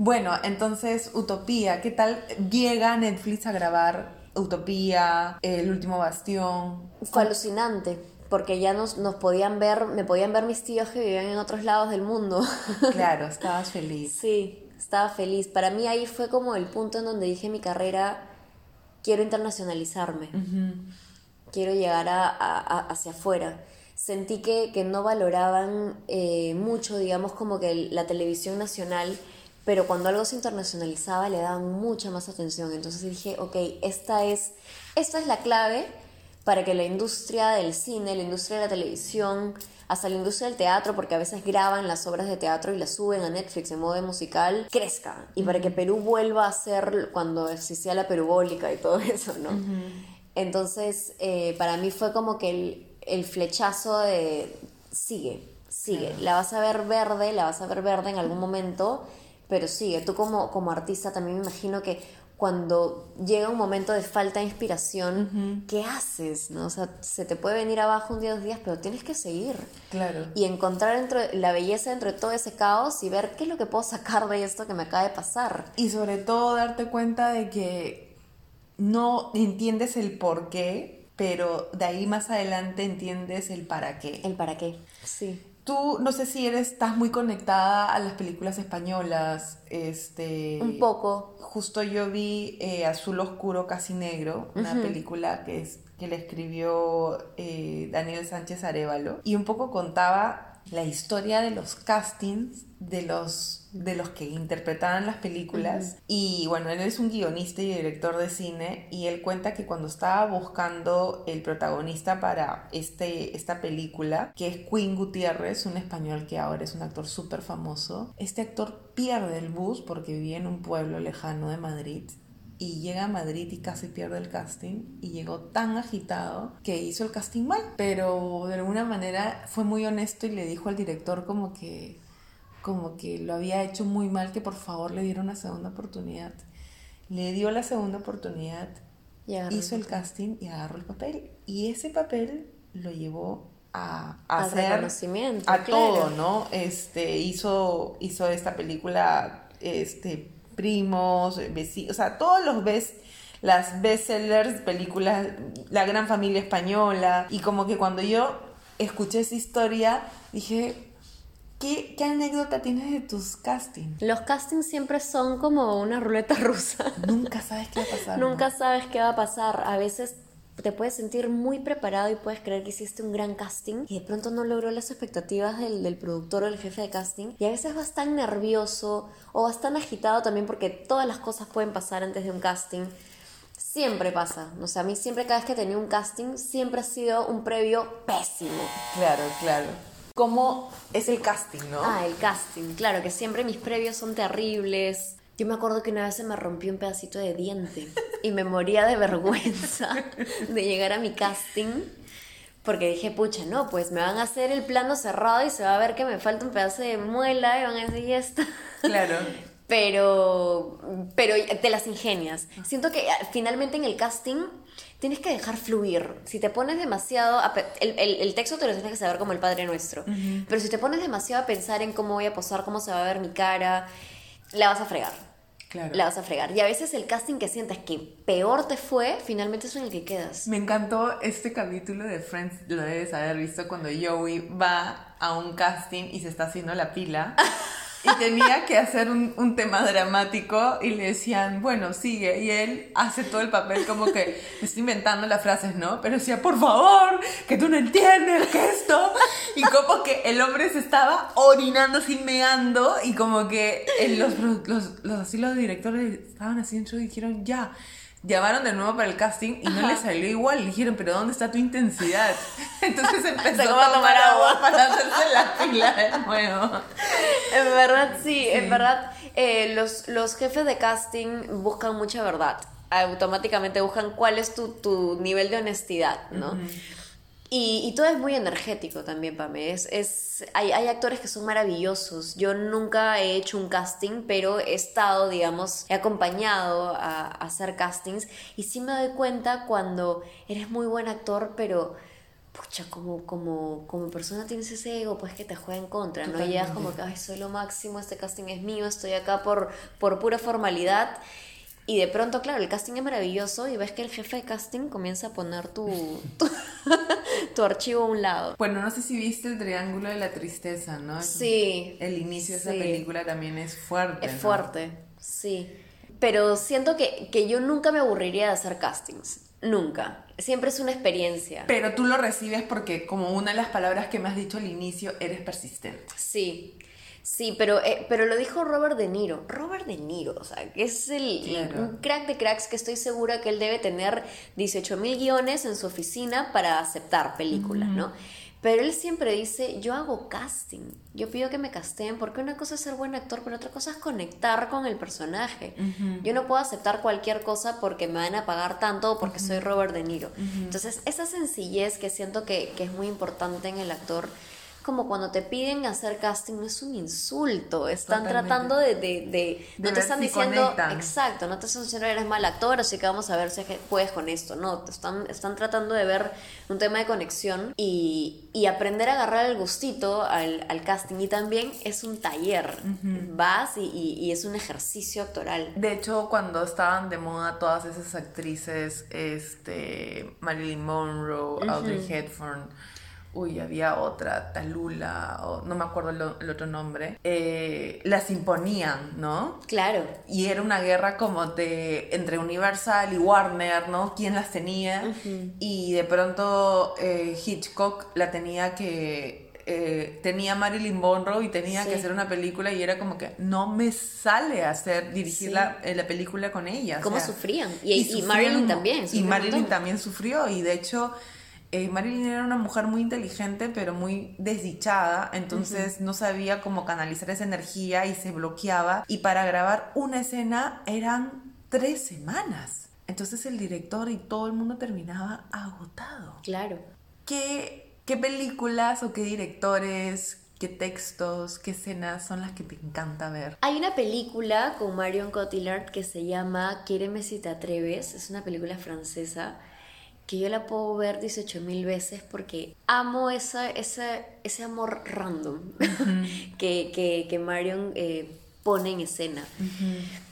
A: Bueno, entonces, Utopía, ¿qué tal llega Netflix a grabar Utopía, El último bastión?
B: Fue alucinante, porque ya nos, nos podían ver, me podían ver mis tíos que vivían en otros lados del mundo.
A: Claro, estabas feliz.
B: sí, estaba feliz. Para mí ahí fue como el punto en donde dije mi carrera, quiero internacionalizarme, quiero llegar a, a- a- hacia afuera. Sentí que, que no valoraban eh, mucho, digamos, como que la televisión nacional pero cuando algo se internacionalizaba le daban mucha más atención. Entonces dije, ok, esta es, esta es la clave para que la industria del cine, la industria de la televisión, hasta la industria del teatro, porque a veces graban las obras de teatro y las suben a Netflix en modo musical, crezca. Y para que Perú vuelva a ser cuando existía la perubólica y todo eso, ¿no? Entonces, eh, para mí fue como que el, el flechazo de sigue, sigue. La vas a ver verde, la vas a ver verde en algún momento, pero sigue. Tú como, como artista también me imagino que cuando llega un momento de falta de inspiración, ¿qué haces? ¿no? O sea, se te puede venir abajo un día, dos días, pero tienes que seguir.
A: Claro.
B: Y encontrar dentro, la belleza dentro de todo ese caos y ver qué es lo que puedo sacar de esto que me acaba de pasar.
A: Y sobre todo darte cuenta de que no entiendes el por qué, pero de ahí más adelante entiendes el para qué.
B: El para qué, sí.
A: Tú, no sé si eres, estás muy conectada a las películas españolas, este...
B: Un poco.
A: Justo yo vi eh, Azul Oscuro Casi Negro, una película que, es, que le escribió eh, Daniel Sánchez Arevalo, y un poco contaba la historia de los castings de los, de los que interpretaban las películas. Y bueno, él es un guionista y director de cine y él cuenta que cuando estaba buscando el protagonista para este, esta película, que es Queen Gutiérrez, un español que ahora es un actor súper famoso, este actor pierde el bus porque vivía en un pueblo lejano de Madrid y llega a Madrid y casi pierde el casting y llegó tan agitado que hizo el casting mal, pero de alguna manera fue muy honesto y le dijo al director como que como que lo había hecho muy mal que por favor le diera una segunda oportunidad. Le dio la segunda oportunidad, hizo el casting y agarró el papel y ese papel lo llevó a, a hacer a todo, ¿no? Este hizo hizo esta película este primos, vecinos, o sea, todos los ves las bestsellers, películas, La Gran Familia Española, y como que cuando yo escuché esa historia, dije, ¿Qué, ¿Qué, anécdota tienes de tus castings?
B: Los castings siempre son como una ruleta rusa.
A: Nunca sabes qué va a pasar.
B: Nunca sabes qué va a pasar. A veces te puedes sentir muy preparado y puedes creer que hiciste un gran casting y de pronto no logró las expectativas del, del productor o del jefe de casting y a veces vas tan nervioso o vas tan agitado también porque todas las cosas pueden pasar antes de un casting. Siempre pasa, o sea, a mí siempre cada vez que tenía un casting siempre ha sido un previo pésimo.
A: Claro, claro. ¿Cómo es el casting, no?
B: Ah, el casting, claro, que siempre mis previos son terribles. Yo me acuerdo que una vez se me rompió un pedacito de diente y me moría de vergüenza de llegar a mi casting porque dije, pucha, no, pues me van a hacer el plano cerrado y se va a ver que me falta un pedazo de muela y van a decir, ya está.
A: Claro.
B: Pero, pero te las ingenias. Siento que ah, finalmente en el casting tienes que dejar fluir. Si te pones demasiado... el, el, texto te lo tienes que saber como el Padre Nuestro. Pero si te pones demasiado a pensar en cómo voy a posar, cómo se va a ver mi cara, la vas a fregar. Claro. La vas a fregar. Y a veces el casting que sientes que peor te fue, finalmente es en el que quedas.
A: Me encantó este capítulo de Friends, lo debes haber visto cuando Joey va a un casting y se está haciendo la pila. y tenía que hacer un, un, tema dramático y le decían, bueno, sigue. Y él hace todo el papel como que me estoy inventando las frases, ¿no? Pero decía, por favor, que tú no entiendes que esto. Y como que el hombre se estaba orinando, sin meando. Y como que los, los, los, así los directores estaban así en show y dijeron, ya llamaron de nuevo para el casting y no le salió igual. Le dijeron, pero ¿dónde está tu intensidad? Entonces empezó a tomar agua para hacerse la pila de nuevo.
B: En verdad, sí, en verdad, eh, los, los jefes de casting buscan mucha verdad. Automáticamente buscan cuál es tu, tu nivel de honestidad, ¿no? Y, todo es muy energético también, Pame. Es, es, hay, hay, actores que son maravillosos. Yo nunca he hecho un casting, pero he estado, digamos, he acompañado a, hacer castings. Y sí me doy cuenta cuando eres muy buen actor, pero pucha, como, como, como persona tienes ese ego, pues que te juega en contra, ¿no? Y como que, ay, soy lo máximo, este casting es mío, estoy acá por, por pura formalidad. Y de pronto, claro, el casting es maravilloso y ves que el jefe de casting comienza a poner tu, tu, archivo a un lado.
A: Bueno, no sé si viste el Triángulo de la Tristeza, ¿no?
B: Sí.
A: El inicio de esa película también es fuerte.
B: Es fuerte, sí. Pero siento que, que yo nunca me aburriría de hacer castings. Nunca. Siempre es una experiencia.
A: Pero tú lo recibes porque, como una de las palabras que me has dicho al inicio, eres persistente.
B: Sí. Sí, pero, eh, pero lo dijo Robert De Niro. Robert De Niro, o sea, que es el un crack de cracks que estoy segura que él debe tener 18 mil guiones en su oficina para aceptar películas, ¿no? Pero él siempre dice, yo hago casting, yo pido que me casteen, porque una cosa es ser buen actor, pero otra cosa es conectar con el personaje. Yo no puedo aceptar cualquier cosa porque me van a pagar tanto o porque soy Robert De Niro. Entonces, esa sencillez que siento que, que es muy importante en el actor, como cuando te piden hacer casting, no es un insulto. Están tratando de, de, no te están diciendo, exacto, no te están diciendo eres mal actor, así que vamos a ver si puedes con esto. No, te están, están tratando de ver un tema de conexión y, y aprender a agarrar el gustito al, al, casting. Y también es un taller. Vas y, y, es un ejercicio actoral.
A: De hecho, cuando estaban de moda todas esas actrices, este, Marilyn Monroe, Audrey Hepburn, uy, había otra, Talula, o no me acuerdo el, otro nombre, eh, las imponían, ¿no?
B: Claro.
A: Y era una guerra como de entre Universal y Warner, ¿no? ¿Quién las tenía? Y de pronto eh, Hitchcock la tenía que eh, tenía Marilyn Monroe y tenía que hacer una película y era como que no me sale hacer dirigir la, la, película con ella.
B: ¿Cómo sufrían? Y, Marilyn también.
A: Y Marilyn también sufrió y de hecho eh, Marilyn era una mujer muy inteligente, pero muy desdichada, entonces no sabía cómo canalizar esa energía y se bloqueaba. Y para grabar una escena eran tres semanas. Entonces el director y todo el mundo terminaba agotado.
B: Claro.
A: ¿Qué, qué películas o qué directores, ¿Qué textos, qué escenas son las que te encanta ver?
B: Hay una película con Marion Cotillard que se llama Quiereme si te atreves. Es una película francesa que yo la puedo ver 18 mil veces porque amo esa, esa, ese amor random que, que, Marion eh, pone en escena.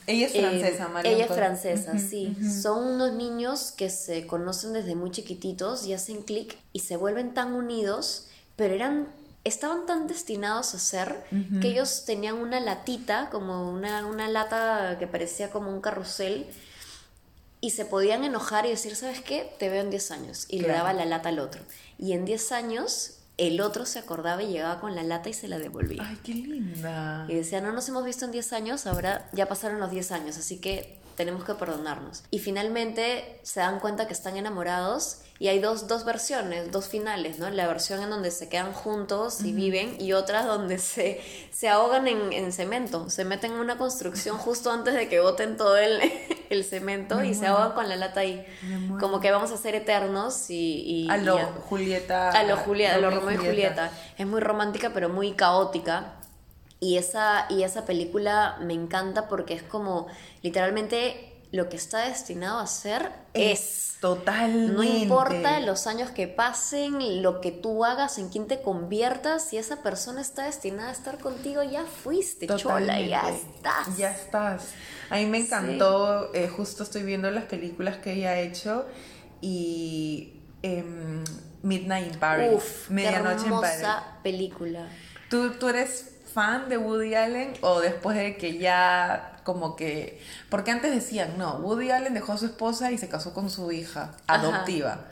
A: Ella es francesa,
B: eh, Marion. Ella es francesa, sí. Son unos niños que se conocen desde muy chiquititos y hacen clic y se vuelven tan unidos, pero eran estaban tan destinados a ser que ellos tenían una latita, como una, una lata que parecía como un carrusel, y se podían enojar y decir, ¿sabes qué? Te veo en 10 años. Y le daba la lata al otro. Y en 10 años el otro se acordaba y llegaba con la lata y se la devolvía.
A: Ay, qué linda.
B: Y decía, no nos hemos visto en 10 años, ahora ya pasaron los 10 años, así que tenemos que perdonarnos. Y finalmente se dan cuenta que están enamorados y hay dos, dos versiones, dos finales, ¿no? La versión en donde se quedan juntos y viven y otra donde se, se ahogan en, en, cemento, se meten en una construcción justo antes de que boten todo el, el cemento y se ahogan con la lata ahí. Como que vamos a ser eternos y...
A: a lo Julieta.
B: A lo Julieta, a lo Romeo y Julieta. Es muy romántica pero muy caótica. Y esa, y esa película me encanta porque es como literalmente lo que está destinado a ser es.
A: Totalmente.
B: No importa los años que pasen, lo que tú hagas, en quién te conviertas, si esa persona está destinada a estar contigo, ya fuiste, chola, ya estás.
A: Ya estás. A mí me encantó, eh, justo estoy viendo las películas que ella ha hecho y em, Midnight in Paris.
B: Uf, Medianoche en Paris. película.
A: ¿Tú, ¿Tú eres fan de Woody Allen o después de que ya como que... Porque antes decían, no, Woody Allen dejó a su esposa y se casó con su hija adoptiva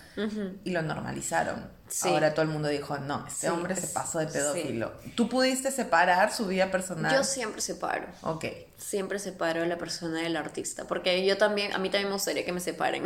A: y lo normalizaron. Ahora todo el mundo dijo, no, este hombre se pasó de pedófilo. ¿Tú pudiste separar su vida personal?
B: Yo siempre separo.
A: Ok.
B: Siempre separo a la persona del artista, porque yo también, a mí también me gustaría que me separen.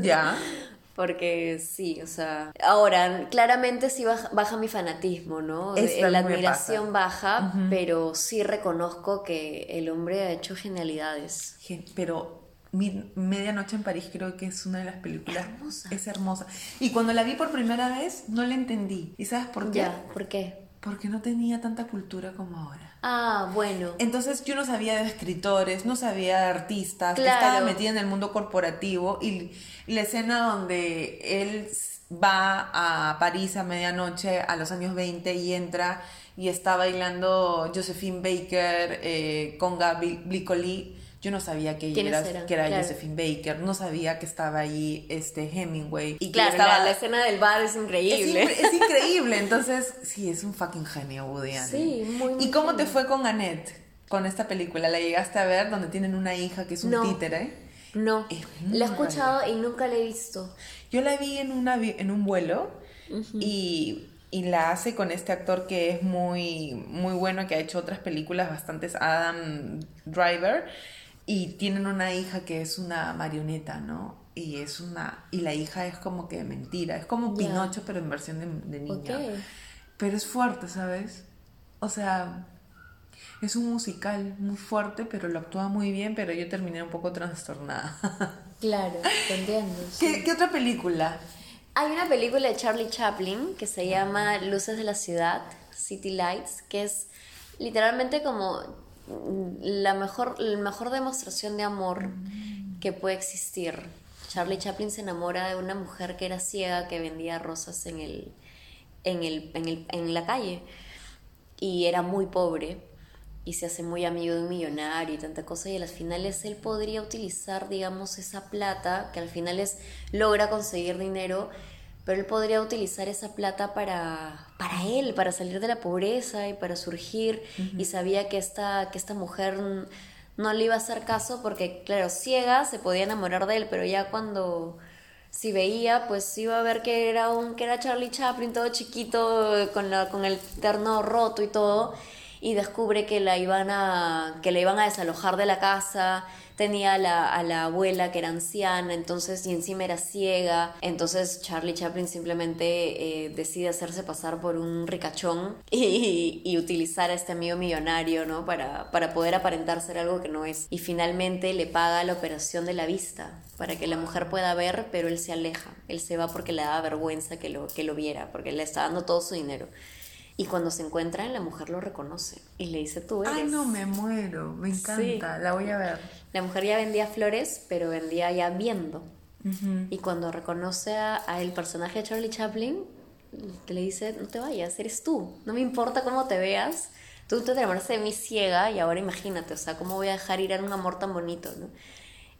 A: Ya.
B: Porque sí, o sea, ahora claramente sí baja, mi fanatismo, ¿no? la admiración baja, pero sí reconozco que el hombre ha hecho genialidades.
A: Pero Medianoche en París creo que es una de las películas. Es hermosa. Y cuando la vi por primera vez, no la entendí. ¿Y sabes por qué?
B: Ya, ¿por qué?
A: Porque no tenía tanta cultura como ahora.
B: Ah, bueno.
A: Entonces yo no sabía de escritores, no sabía de artistas, estaba metida en el mundo corporativo y la escena donde él va a París a medianoche a los años 20 y entra y está bailando Josephine Baker eh, con Gabi Blicoli yo no sabía que, era, que era Josephine Baker, no sabía que estaba ahí este Hemingway.
B: Y claro, estaba... la, escena del bar es increíble.
A: Es, increíble, entonces sí, es un fucking genio Woody Allen.
B: Sí, muy,
A: ¿Y cómo te fue con Annette, con esta película? ¿La llegaste a ver donde tienen una hija que es un títere?
B: No, la he escuchado y nunca la he visto.
A: Yo la vi en, una, en un vuelo y y la hace con este actor que es muy, muy bueno, que ha hecho otras películas bastantes, Adam Driver, y tienen una hija que es una marioneta, ¿no? Y es una y la hija es como que mentira, es como Pinocho pero en versión de, niña. Pero es fuerte, ¿sabes? O sea, es un musical muy fuerte, pero lo actúa muy bien, pero yo terminé un poco trastornada.
B: Claro, te entiendo.
A: ¿Qué, ¿Qué, otra película?
B: Hay una película de Charlie Chaplin que se llama Luces de la Ciudad, City Lights, que es literalmente como la mejor, la mejor demostración de amor que puede existir. Charlie Chaplin se enamora de una mujer que era ciega que vendía rosas en, el, en, el, en, el, en la calle y era muy pobre y se hace muy amigo de un millonario y tanta cosa y a las finales él podría utilizar digamos esa plata que al final es logra conseguir dinero pero él podría utilizar esa plata para, para él, para salir de la pobreza y para surgir. Y sabía que esta, que esta mujer no le iba a hacer caso porque claro, ciega se podía enamorar de él, pero ya cuando si veía, pues iba a ver que era un que era Charlie Chaplin todo chiquito con la con el terno roto y todo y descubre que la iban a, que la iban a desalojar de la casa, tenía a la, a la abuela que era anciana, entonces, y encima era ciega, entonces Charlie Chaplin simplemente eh, decide hacerse pasar por un ricachón y, y, utilizar a este amigo millonario, ¿no? Para, para poder aparentar ser algo que no es. Y finalmente le paga la operación de la vista para que la mujer pueda ver, pero él se aleja, él se va porque le da vergüenza que lo, que lo viera, porque le está dando todo su dinero. Y cuando se encuentran, la mujer lo reconoce y le dice, tú eres.
A: Ay, no, me muero, me encanta, la voy a ver.
B: La mujer ya vendía flores, pero vendía ya viendo. Y cuando reconoce a, el personaje de Charlie Chaplin, le dice, no te vayas, eres tú, no me importa cómo te veas, tú te enamoraste de mí ciega y ahora imagínate, o sea, ¿cómo voy a dejar ir a un amor tan bonito? ¿no?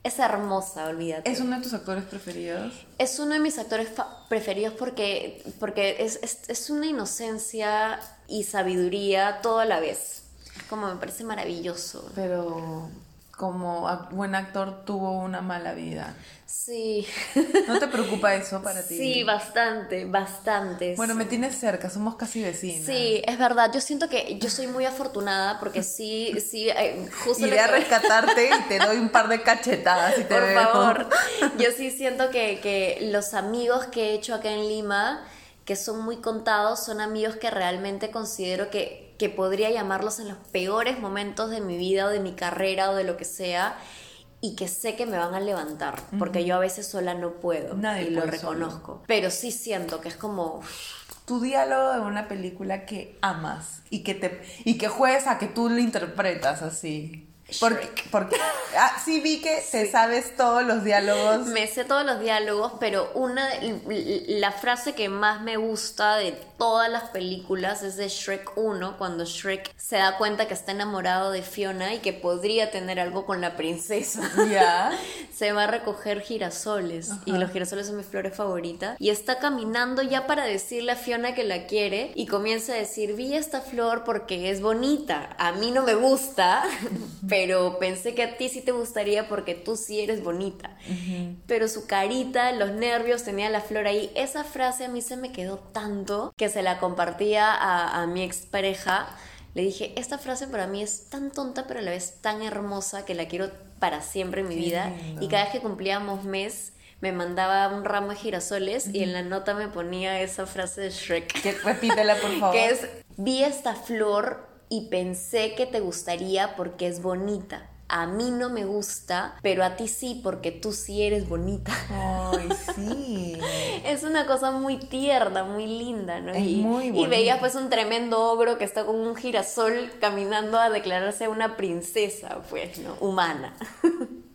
B: Es hermosa, olvídate.
A: ¿Es uno de tus actores preferidos?
B: Es uno de mis actores preferidos porque, porque es, es, es, una inocencia y sabiduría todo a la vez. Como me parece maravilloso.
A: Pero como buen actor tuvo una mala vida.
B: Sí.
A: ¿No te preocupa eso para ti?
B: Sí, bastante, bastante.
A: Bueno, me tienes cerca, somos casi vecinas.
B: Sí, es verdad. Yo siento que yo soy muy afortunada porque sí, sí, eh,
A: justo. Iré a rescatarte y te doy un par de cachetadas. te
B: Por favor. Yo sí siento que, que los amigos que he hecho acá en Lima, que son muy contados, son amigos que realmente considero que, que podría llamarlos en los peores momentos de mi vida o de mi carrera o de lo que sea y que sé que me van a levantar, porque yo a veces sola no puedo y lo reconozco. Pero sí siento que es como
A: tu diálogo de una película que amas y que te y que juegues a que tú lo interpretas así. Porque, porque ah, sí vi que te sabes todos los diálogos.
B: Me sé todos los diálogos, pero una la frase que más me gusta de todas las películas es de Shrek 1, cuando Shrek se da cuenta que está enamorado de Fiona y que podría tener algo con la princesa.
A: Ya.
B: se va a recoger girasoles y los girasoles son mis flores favoritas y está caminando ya para decirle a Fiona que la quiere y comienza a decir, "Vi esta flor porque es bonita. A mí no me gusta." pero pensé que a ti sí te gustaría porque tú sí eres bonita. Pero su carita, los nervios, tenía la flor ahí. Esa frase a mí se me quedó tanto que se la compartía a, a mi expareja. Le dije, esta frase para mí es tan tonta, pero a la vez tan hermosa que la quiero para siempre en mi vida. Y cada vez que cumplíamos mes, me mandaba un ramo de girasoles y en la nota me ponía esa frase de Shrek.
A: Que, repítela, por favor.
B: Que es, vi esta flor y pensé que te gustaría porque es bonita. A mí no me gusta, pero a ti sí porque tú sí eres bonita.
A: Ay, sí.
B: es una cosa muy tierna, muy linda, ¿no?
A: y, muy
B: y veías pues un tremendo ogro que está con un girasol caminando a declararse una princesa, pues, ¿no? Humana.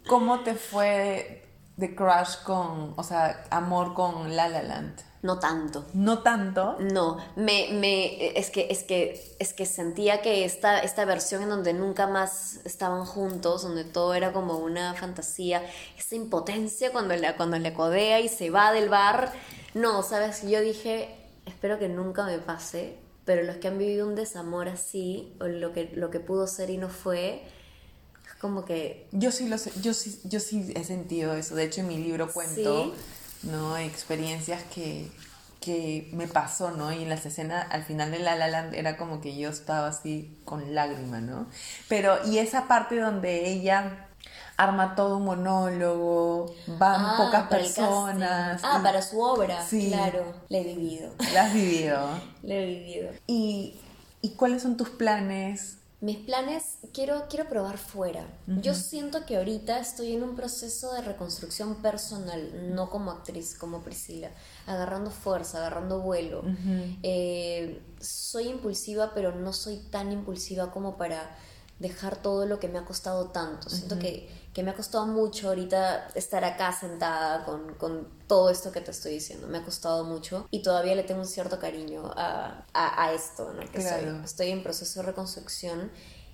A: ¿Cómo te fue de crush con, o sea, amor con La La Land?
B: No tanto.
A: ¿No tanto?
B: No, me, me, es, que, es, que, es que sentía que esta, esta versión en donde nunca más estaban juntos, donde todo era como una fantasía, esa impotencia cuando le, cuando le codea y se va del bar, no, sabes, yo dije, espero que nunca me pase, pero los que han vivido un desamor así, o lo que, lo que pudo ser y no fue, es como que...
A: Yo sí, lo sé, yo, sí, yo sí he sentido eso, de hecho en mi libro cuento... ¿no? Experiencias que, que me pasó, ¿no? Y en las escenas, al final de La La Land, era como que yo estaba así con lágrima, ¿no? Pero, y esa parte donde ella arma todo un monólogo, van
B: Ah,
A: pocas personas.
B: Ah,
A: y-
B: para su obra.
A: Sí.
B: Claro, le he vivido.
A: La has vivido.
B: Le he vivido.
A: ¿Y, ¿Y cuáles son tus planes?
B: Mis planes, quiero, quiero probar fuera. Yo siento que ahorita estoy en un proceso de reconstrucción personal, no como actriz, como Priscila, agarrando fuerza, agarrando vuelo. Eh, soy impulsiva, pero no soy tan impulsiva como para dejar todo lo que me ha costado tanto. Siento que, que me ha costado mucho ahorita estar acá sentada con, con todo esto que te estoy diciendo. Me ha costado mucho y todavía le tengo un cierto cariño a, a, a esto, ¿no? Que soy. Estoy en proceso de reconstrucción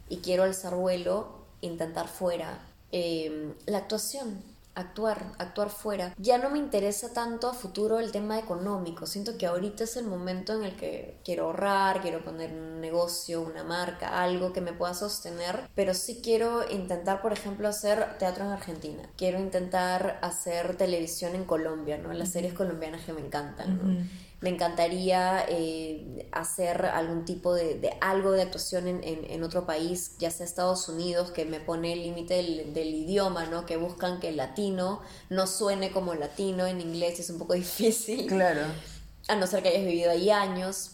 B: y quiero alzar vuelo, intentar fuera. Eh, la actuación, actuar, actuar fuera. Ya no me interesa tanto a futuro el tema económico. Siento que ahorita es el momento en el que quiero ahorrar, quiero poner un negocio, una marca, algo que me pueda sostener, pero sí quiero intentar, por ejemplo, hacer teatro en Argentina. Quiero intentar hacer televisión en Colombia, ¿no? Las series colombianas que me encantan, ¿no? Me encantaría eh, hacer algún tipo de, de algo de actuación en, en- en otro país, ya sea Estados Unidos, que me pone el límite del, del idioma, ¿no? Que buscan que el latino no suene como latino en inglés, es un poco difícil,
A: Claro.
B: a no ser que hayas vivido ahí años.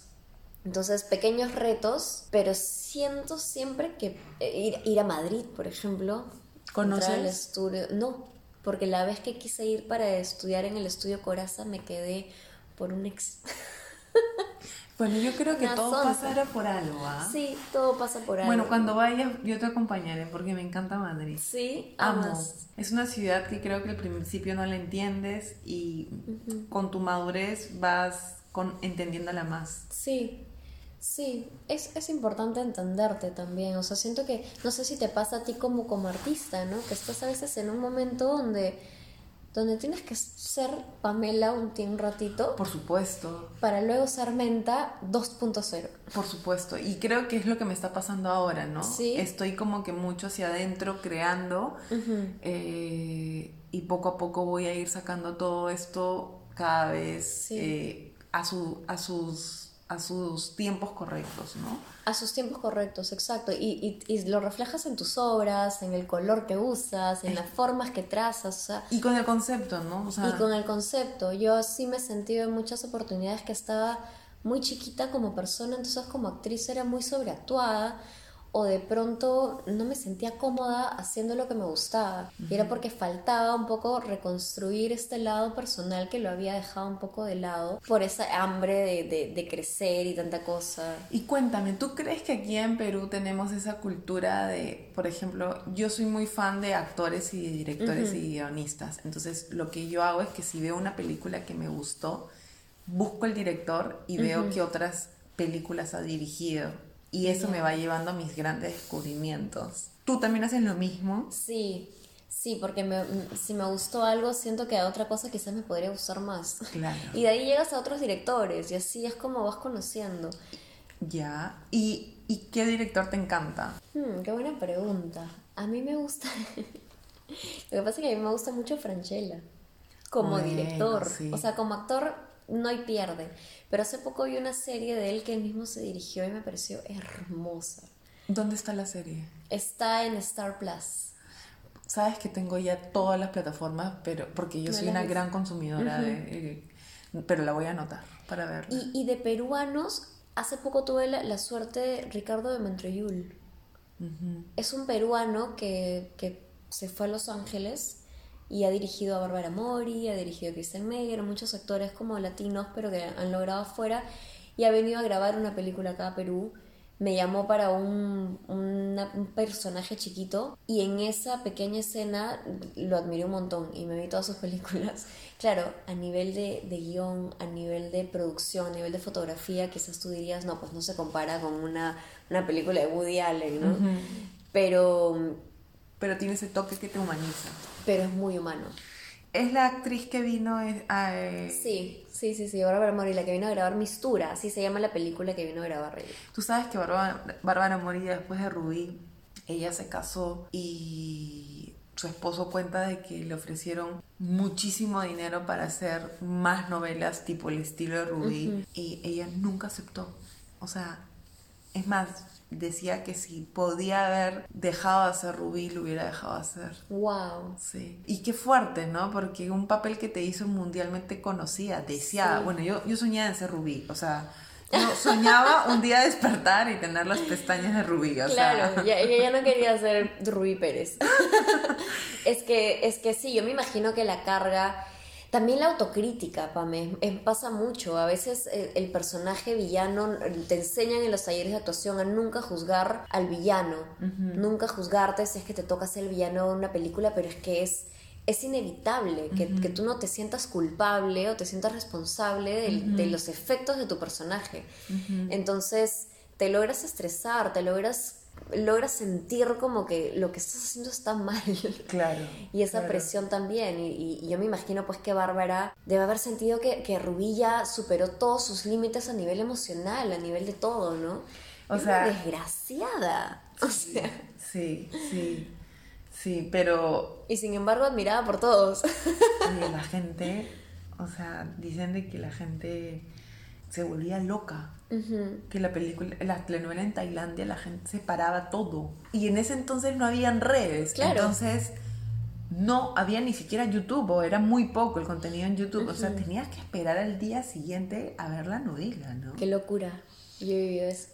B: Entonces, pequeños retos, pero siento siempre que eh, ir, ir a Madrid, por ejemplo,
A: ¿Conoces?
B: al estudio, no, porque la vez que quise ir para estudiar en el estudio Coraza me quedé por un ex.
A: Bueno, yo creo que
B: Una
A: todo
B: sonza.
A: pasará por algo, ¿ah?
B: Sí, todo pasa por algo.
A: Bueno, cuando vayas yo te acompañaré porque me encanta Madrid.
B: Sí,
A: Amo.
B: amas.
A: Es una ciudad que creo que al principio no la entiendes y con tu madurez vas con, entendiéndola más.
B: Sí, sí, es, es importante entenderte también, o sea, siento que, no sé si te pasa a ti como, como artista, ¿no? Que estás a veces en un momento donde, donde tienes que ser Pamela un, un ratito
A: Por supuesto,
B: para luego ser Menta 2.0.
A: por supuesto. Y creo que es lo que me está pasando ahora, ¿no?
B: Sí.
A: Estoy como que mucho hacia adentro creando eh, y poco a poco voy a ir sacando todo esto cada vez
B: Sí.
A: eh, a, su, a, sus, a sus tiempos correctos, ¿no?
B: A sus tiempos correctos, exacto. Y, y, y lo reflejas en tus obras, en el color que usas, en las formas que trazas, o sea,
A: Y con el concepto, ¿no? O sea,
B: Y con el concepto, yo así me he sentido en muchas oportunidades que estaba muy chiquita como persona, entonces como actriz era muy sobreactuada o de pronto no me sentía cómoda haciendo lo que me gustaba. Y era porque faltaba un poco reconstruir este lado personal que lo había dejado un poco de lado por esa hambre de, de- de crecer y tanta cosa.
A: Y cuéntame, ¿tú crees que aquí en Perú tenemos esa cultura de, por ejemplo, yo soy muy fan de actores y de directores y guionistas, entonces lo que yo hago es que si veo una película que me gustó, busco el director y veo qué otras películas ha dirigido y eso me va llevando a mis grandes descubrimientos. ¿Tú también haces lo mismo?
B: Sí, sí, porque me- si me gustó algo, siento que a otra cosa quizás me podría gustar más.
A: Claro.
B: Y de ahí llegas a otros directores y así es como vas conociendo.
A: Ya. ¿Y, y qué director te encanta?
B: Hmm, qué buena pregunta. A mí me gusta. Lo que pasa es que a mí me gusta mucho Franchella como
A: Bueno,
B: director.
A: sí.
B: O sea, como actor no hay pierde. Pero hace poco vi una serie de él que él mismo se dirigió y me pareció hermosa.
A: ¿Dónde está la serie?
B: Está en Star Plus.
A: Sabes que tengo ya todas las plataformas, pero porque yo soy una
B: ves.
A: gran consumidora de, eh, pero la voy a anotar para verla.
B: Y, y de peruanos, hace poco tuve la, la suerte de Ricardo de Montreyul. Es un peruano que, que se fue a Los Ángeles y ha dirigido a Bárbara Mori, ha dirigido a Christian Meyer, muchos actores como latinos, pero que han logrado afuera, y ha venido a grabar una película acá a Perú. Me llamó para un, una- un personaje chiquito y en esa pequeña escena lo admiré un montón y me vi todas sus películas. Claro, a nivel de, de guion, a nivel de producción, a nivel de fotografía, quizás tú dirías, no, pues no se compara con una, una película de Woody Allen, ¿no? Pero
A: Pero tiene ese toque que te humaniza.
B: pero es muy humano.
A: Es la actriz que vino a... eh,
B: Sí, sí, sí, sí, Bárbara Mori, la que vino a grabar Mistura, así se llama la película que vino a grabar ella.
A: Tú sabes que Bárbara, Bárbara Mori después de Rubí, ella se casó y su esposo cuenta de que le ofrecieron muchísimo dinero para hacer más novelas tipo el estilo de Rubí y ella nunca aceptó. O sea, es más, decía que si podía haber dejado de hacer Rubí, lo hubiera dejado de hacer.
B: Wow.
A: Sí. Y qué fuerte, ¿no? Porque un papel que te hizo mundialmente conocida, deseada.
B: Sí.
A: Bueno, yo, yo soñaba en ser Rubí, o sea, yo soñaba un día despertar y tener las pestañas de Rubí, o sea.
B: Claro, ella ya no quería ser Rubí Pérez. es, que, es que sí, yo me imagino que la carga. También la autocrítica, Pame, eh, pasa mucho. A veces el, el personaje villano te enseñan en los talleres de actuación a nunca juzgar al villano, nunca juzgarte si es que te toca ser el villano de una película, pero es que es, es inevitable que, que tú no te sientas culpable o te sientas responsable del- de los efectos de tu personaje. Entonces te logras estresar, te logras, logras sentir como que lo que estás haciendo está mal.
A: Claro.
B: Y esa
A: claro.
B: presión también. Y, y- y yo me imagino pues que Bárbara debe haber sentido que, que Rubí ya superó todos sus límites a nivel emocional, a nivel de todo, ¿no?
A: O
B: Es
A: sea-
B: una desgraciada. O sea,
A: Sí, sí, sí, pero
B: y sin embargo admirada por todos.
A: oye, la gente, o sea, dicen de que la gente se volvía loca. Que la película, la telenovela en Tailandia, la gente se paraba todo. Y en ese entonces no habían redes.
B: Claro.
A: Entonces no había ni siquiera YouTube, o era muy poco el contenido en YouTube. O sea, tenías que esperar al día siguiente a ver la novela, ¿no?
B: Qué locura. Yo he vivido eso.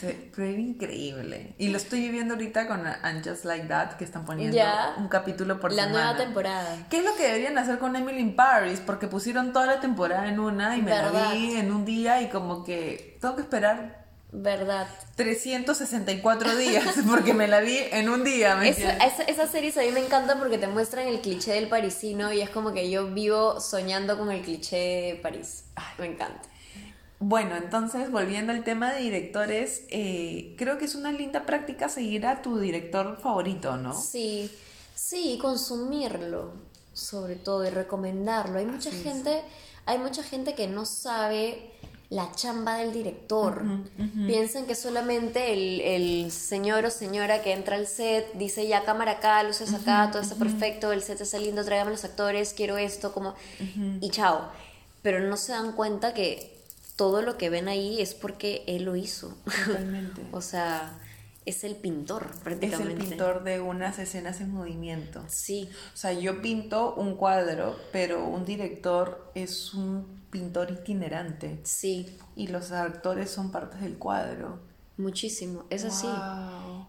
A: Pero era increíble. Y lo estoy viviendo ahorita con And Just Like That, que están poniendo
B: Ya.
A: un capítulo por
B: La
A: semana.
B: nueva temporada.
A: ¿Qué es lo que deberían hacer con Emily in Paris? Porque pusieron toda la temporada en una y me
B: ¿Verdad?
A: la vi en un día y como que tengo que esperar
B: Verdad.
A: 364 días porque me la vi en un día. ¿me
B: Esa, esas series a mí me encantan porque te muestran el cliché del parisino y es como que yo vivo soñando con el cliché de París. Me encanta.
A: Bueno, entonces volviendo al tema de directores, eh, creo que es una linda práctica seguir a tu director favorito, ¿no?
B: Sí, sí, y consumirlo, sobre todo, y recomendarlo. Hay mucha
A: Así es.
B: gente, hay mucha gente que no sabe la chamba del director. Piensan que solamente el, el señor o señora que entra al set dice ya cámara acá, luces acá, todo está perfecto, el set está lindo, tráigame los actores, quiero esto, como y chao. Pero no se dan cuenta que todo lo que ven ahí es porque él lo hizo.
A: Totalmente.
B: o sea, es el pintor
A: Es
B: prácticamente.
A: el pintor de unas escenas en movimiento.
B: Sí,
A: O sea, yo pinto un cuadro, pero un director es un pintor itinerante
B: sí,
A: y los actores son partes del cuadro.
B: Muchísimo, es así.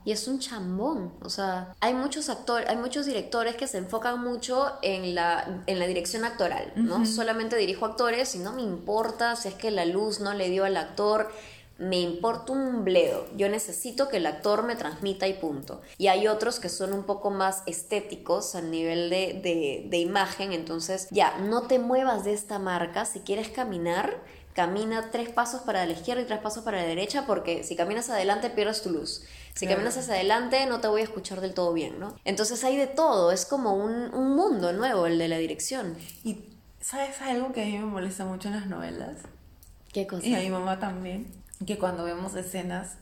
B: Y es un chambón, o sea, hay muchos actores, hay muchos directores que se enfocan mucho en la, en la dirección actoral, ¿no? Solamente dirijo actores y no me importa si es que la luz no le dio al actor, me importa un bledo, yo necesito que el actor me transmita y punto. Y hay otros que son un poco más estéticos a nivel de, de, de imagen, entonces ya, no te muevas de esta marca, si quieres caminar, camina tres pasos para la izquierda y tres pasos para la derecha, porque si caminas adelante pierdes tu luz. Si
A: Claro.
B: caminas hacia adelante no te voy a escuchar del todo bien, ¿no? Entonces hay de todo, es como un, un mundo nuevo el de la dirección.
A: Y ¿sabes algo que a mí me molesta mucho en las novelas?
B: ¿Qué cosa?
A: Y a mi mamá también, que cuando vemos escenas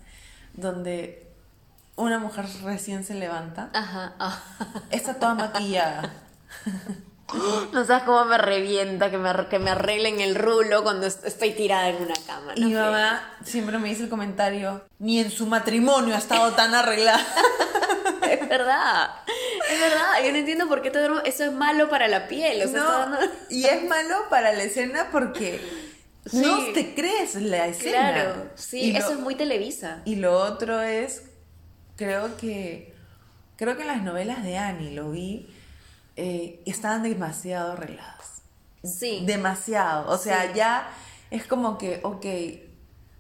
A: donde una mujer recién se levanta,
B: Ajá. ah.
A: está toda maquillada.
B: No sabes cómo me revienta que me, que me arreglen el rulo cuando est- estoy tirada en una cama.
A: Y
B: ¿no?
A: mi mamá siempre me dice el comentario, ni en su matrimonio ha estado tan arreglada.
B: Es verdad. Es verdad. Yo no entiendo por qué todo eso es malo para la piel. O sea,
A: No,
B: está dando-
A: y es malo para la escena porque
B: Sí.
A: no te crees la escena.
B: Claro. Sí,
A: Y lo-
B: eso es muy televisa.
A: Y lo otro es, creo que, creo que en las novelas de Annie lo vi, eh, estaban demasiado arregladas.
B: Sí.
A: Demasiado. O sea,
B: Sí.
A: ya es como que, ok,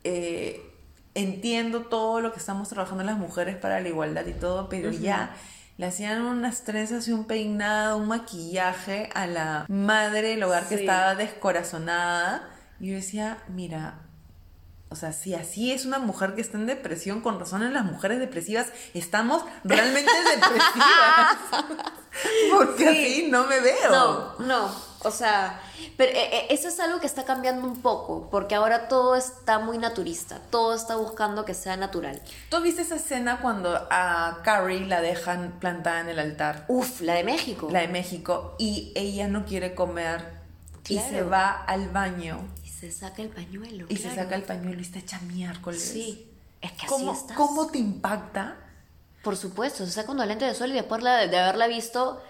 A: eh, entiendo todo lo que estamos trabajando las mujeres para la igualdad y todo, pero ya le hacían unas trenzas y un peinado, un maquillaje a la madre del hogar que estaba descorazonada. Y yo decía, mira, o sea, si así es una mujer que está en depresión, con razón en las mujeres depresivas estamos realmente depresivas. Porque así no me veo.
B: No, no. O sea, pero eh, eh, eso es algo que está cambiando un poco, porque ahora todo está muy naturista, todo está buscando que sea natural.
A: ¿Tú viste esa escena cuando a Carrie la dejan plantada en el altar?
B: Uf, la de México.
A: La de México, y ella no quiere comer y se va al baño
B: se saca el pañuelo.
A: y se saca el pañuelo y está hecha miércoles.
B: Sí, es que
A: ¿Cómo,
B: así estás.
A: ¿Cómo te impacta?
B: Por supuesto, se saca unos lentes de sol y después la- de haberla visto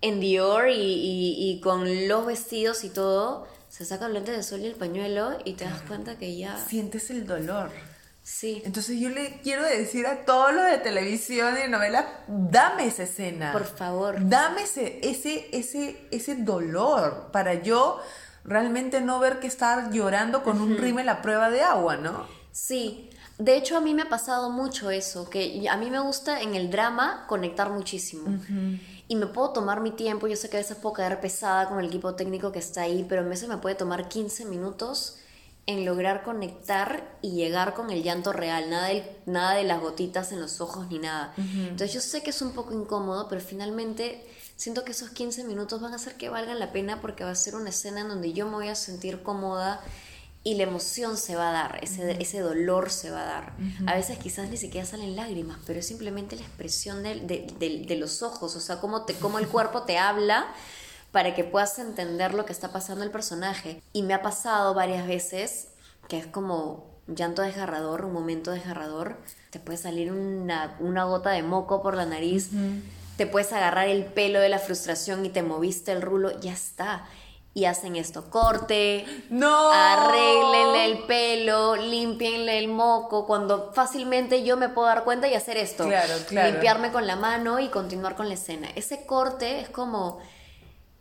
B: en Dior y, y- y con los vestidos y todo, se saca los lentes de sol y el pañuelo y te das cuenta que ya...
A: Sientes el dolor.
B: Sí,
A: Entonces yo le quiero decir a todos los de televisión y de novela, dame esa escena.
B: por favor.
A: Dame ese, ese, ese, ese dolor para yo realmente no ver que estar llorando con un rímel la prueba de agua, ¿no?
B: Sí, de hecho a mí me ha pasado mucho eso, que a mí me gusta en el drama conectar muchísimo. Y me puedo tomar mi tiempo, yo sé que a veces puedo caer pesada con el equipo técnico que está ahí, pero a veces me puede tomar 15 minutos en lograr conectar y llegar con el llanto real, nada de, nada de las gotitas en los ojos ni nada. Entonces yo sé que es un poco incómodo, pero finalmente siento que esos 15 minutos van a hacer que valgan la pena porque va a ser una escena en donde yo me voy a sentir cómoda y la emoción se va a dar, ese, ese dolor se va a dar. A veces quizás ni siquiera salen lágrimas, pero es simplemente la expresión de, de- de los ojos, o sea, cómo, te, cómo el cuerpo te habla para que puedas entender lo que está pasando el personaje. Y me ha pasado varias veces que es como llanto desgarrador, un momento desgarrador, te puede salir una, una gota de moco por la nariz, te puedes agarrar el pelo de la frustración y te moviste el rulo, ya está. Y hacen esto, corte,
A: No.
B: arréglenle el pelo, limpienle el moco, cuando fácilmente yo me puedo dar cuenta y hacer esto.
A: Claro, claro.
B: Limpiarme con la mano y continuar con la escena. Ese corte es como,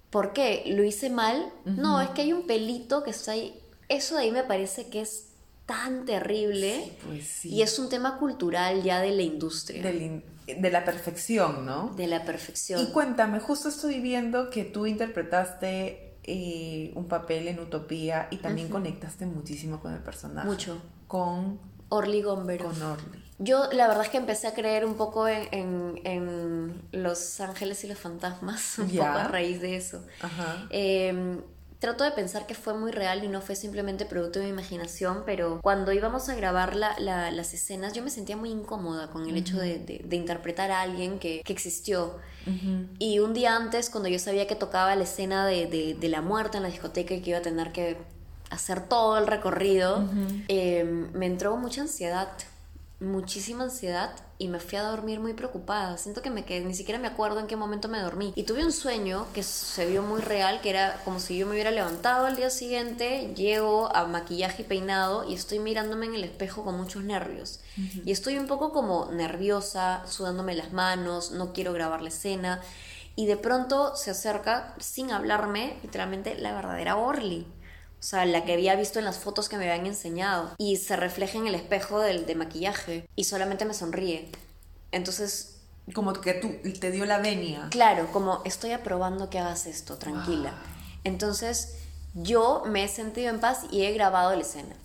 B: ¿por qué? ¿Lo hice mal? No, es que hay un pelito que está ahí. Eso de ahí me parece que es tan terrible
A: Pues sí.
B: y es un tema cultural ya de la industria,
A: Del in- de la perfección, ¿no?
B: de la perfección.
A: Y cuéntame, justo estoy viendo que tú interpretaste eh, un papel en Utopía y también conectaste muchísimo con el personaje.
B: Mucho.
A: Con,
B: Orly Gombero.
A: con Orly.
B: Yo la verdad es que empecé a creer un poco en, en- en los ángeles y los fantasmas, un poco a raíz de eso.
A: Ajá.
B: Eh, trato de pensar que fue muy real y no fue simplemente producto de mi imaginación, pero cuando íbamos a grabar la- la- las escenas yo me sentía muy incómoda con el hecho de, de- de interpretar a alguien que, que existió. Y un día antes, cuando yo sabía que tocaba la escena de, de- de la muerte en la discoteca y que iba a tener que hacer todo el recorrido, eh, me entró mucha ansiedad, muchísima ansiedad y me fui a dormir muy preocupada. Siento que me quedé, ni siquiera me acuerdo en qué momento me dormí. Y tuve un sueño que se vio muy real, que era como si yo me hubiera levantado al día siguiente, llego a maquillaje y peinado y estoy mirándome en el espejo con muchos nervios. Y estoy un poco como nerviosa, sudándome las manos, no quiero grabar la escena. Y de pronto se acerca, sin hablarme, literalmente la verdadera Orly. O sea, la que había visto en las fotos que me habían enseñado. Y se refleja en el espejo del, de maquillaje. Y solamente me sonríe. Entonces,
A: Como que tú te dio la venia.
B: claro, como estoy aprobando que hagas esto, tranquila. Entonces, yo me he sentido en paz y he grabado la escena.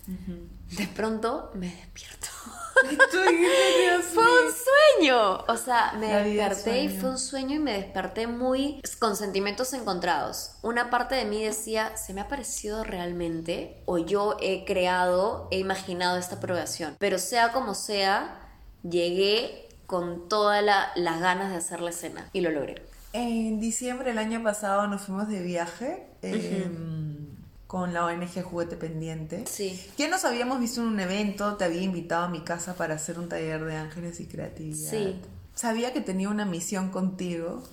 B: De pronto me despierto.
A: Y tú dijiste, Dios
B: Fue un sueño. O sea, me
A: La
B: desperté y fue un sueño y me desperté muy con sentimientos encontrados. Una parte de mí decía, ¿se me ha parecido realmente? O yo he creado, he imaginado esta aprobación. Pero sea como sea, llegué con todas la- las ganas de hacer la escena y lo logré.
A: En diciembre del año pasado nos fuimos de viaje eh, con la ONG Juguete Pendiente.
B: Sí.
A: Ya nos habíamos visto en un evento, te había invitado a mi casa para hacer un taller de ángeles y creatividad.
B: Sí.
A: Sabía que tenía una misión contigo,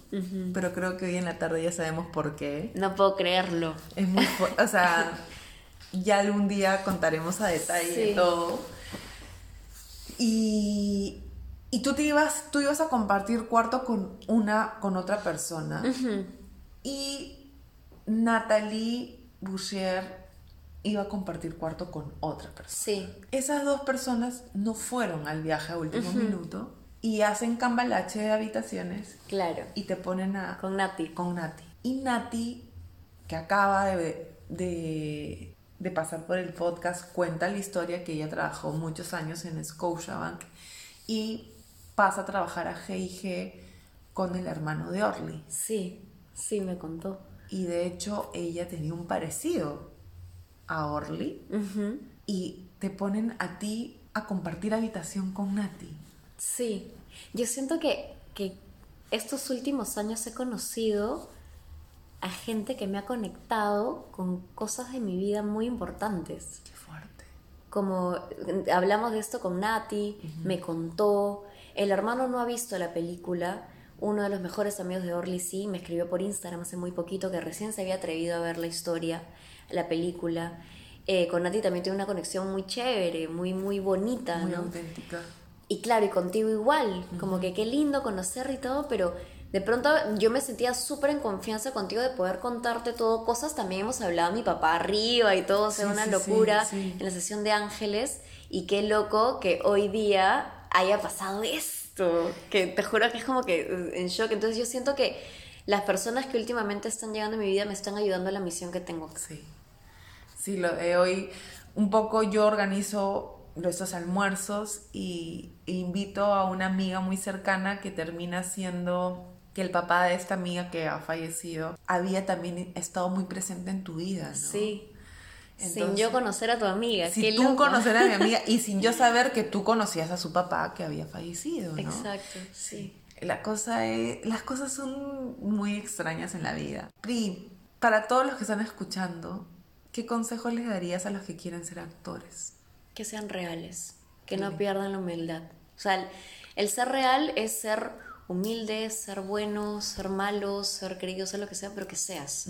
A: pero creo que hoy en la tarde ya sabemos por qué.
B: No puedo creerlo.
A: Es muy o sea, ya algún día contaremos a detalle
B: Sí.
A: todo. Y, y tú te ibas, tú ibas a compartir cuarto con una, con otra persona. Y Natalie Boucher iba a compartir cuarto con otra persona.
B: Sí.
A: Esas dos personas no fueron al viaje a último minuto y hacen cambalache de habitaciones
B: Claro.
A: y te ponen a,
B: Con Nati.
A: con Nati. Y Nati, que acaba de, de, de pasar por el podcast, cuenta la historia que ella trabajó muchos años en Scotiabank y pasa a trabajar a G&G con el hermano de Orly.
B: Sí, sí, me contó.
A: Y de hecho ella tenía un parecido a Orly y te ponen a ti a compartir habitación con Nati.
B: Sí, yo siento que, que estos últimos años he conocido a gente que me ha conectado con cosas de mi vida muy importantes.
A: Qué fuerte.
B: Como hablamos de esto con Nati, me contó, el hermano no ha visto la película, uno de los mejores amigos de Orly sí, me escribió por Instagram hace muy poquito que recién se había atrevido a ver la historia, la película. Eh, con Nati también tiene una conexión muy chévere, muy, muy bonita,
A: Muy
B: ¿no?
A: auténtica.
B: Y claro, y contigo igual, como que qué lindo conocer y todo, pero de pronto yo me sentía súper en confianza contigo de poder contarte todo, cosas también hemos hablado, mi papá arriba y todo, o sea,
A: Sí,
B: una
A: sí,
B: locura
A: sí,
B: en la sesión de ángeles, y qué loco que hoy día haya pasado esto, que te juro que es como que eh, en shock, entonces yo siento que las personas que últimamente están llegando a mi vida me están ayudando a la misión que tengo.
A: Sí. Sí, lo de hoy un poco yo organizo estos almuerzos y e invito a una amiga muy cercana que termina siendo que el papá de esta amiga que ha fallecido había también estado muy presente en tu vida, ¿no?
B: Sí. Sin
A: Entonces,
B: yo conocer a tu amiga,
A: Si
B: qué
A: tú
B: loco.
A: conocer a mi amiga y sin yo saber que tú conocías a su papá que había fallecido, ¿no?
B: Exacto, sí.
A: La cosa es, las cosas son muy extrañas en la vida. Pri, para todos los que están escuchando, ¿qué consejos les darías a los que quieren ser actores?
B: que sean reales, que no
A: Sí.
B: pierdan la humildad. O sea, el, el ser real es ser humilde, ser bueno, ser malo, ser querido, ser lo que sea, pero que seas.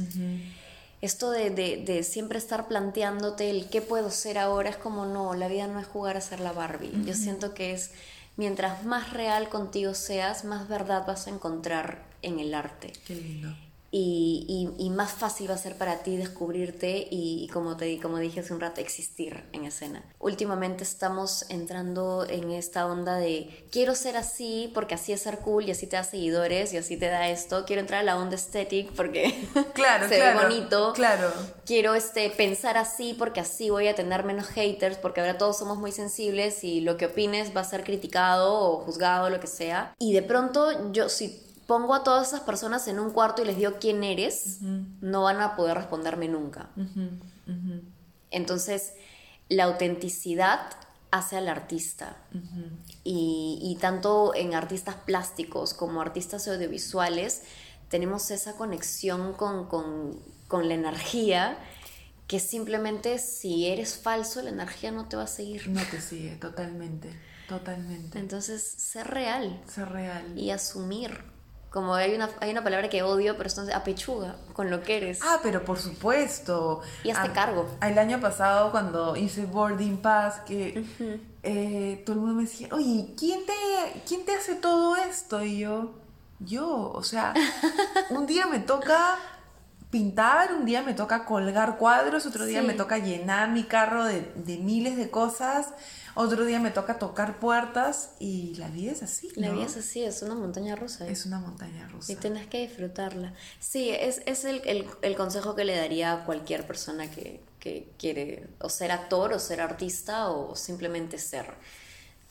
B: Esto de, de- de siempre estar planteándote el qué puedo ser ahora es como no, la vida no es jugar a ser la Barbie. Yo siento que es mientras más real contigo seas, más verdad vas a encontrar en el arte
A: Qué lindo.
B: Y, y- y más fácil va a ser para ti descubrirte y, y como te como dije hace un rato, existir en escena. Últimamente estamos entrando en esta onda de quiero ser así porque así es ser cool y así te da seguidores y así te da esto. Quiero entrar a la onda estética porque
A: Claro,
B: se
A: claro.
B: ve bonito.
A: Claro.
B: Quiero este, pensar así porque así voy a tener menos haters porque ahora todos somos muy sensibles y lo que opines va a ser criticado o juzgado, lo que sea. Y de pronto yo si pongo a todas esas personas en un cuarto y les digo quién eres, no van a poder responderme nunca. Entonces, la autenticidad hace al artista. y, y tanto en artistas plásticos como artistas audiovisuales, tenemos esa conexión con, con- con la energía que simplemente si eres falso, la energía no te va a seguir.
A: No te sigue, totalmente. Totalmente.
B: Entonces, ser real
A: Ser real.
B: y asumir. Como hay una, hay una palabra que odio, pero entonces apechuga con lo que eres.
A: Ah, pero por supuesto.
B: Y hazte
A: Ah,
B: cargo.
A: El año pasado cuando hice Boarding Pass, que eh, todo el mundo me decía, oye, ¿quién te, ¿quién te hace todo esto? Y yo, yo, o sea, un día me toca pintar, un día me toca colgar cuadros, otro día me toca llenar mi carro de, de miles de cosas, otro día me toca tocar puertas y la vida es así.
B: La
A: ¿no?
B: vida es así, es una montaña rusa.
A: Es una montaña rusa.
B: Y tienes que disfrutarla. Sí, es, es el, el- el consejo que le daría a cualquier persona que, que quiere o ser actor o ser artista o simplemente ser.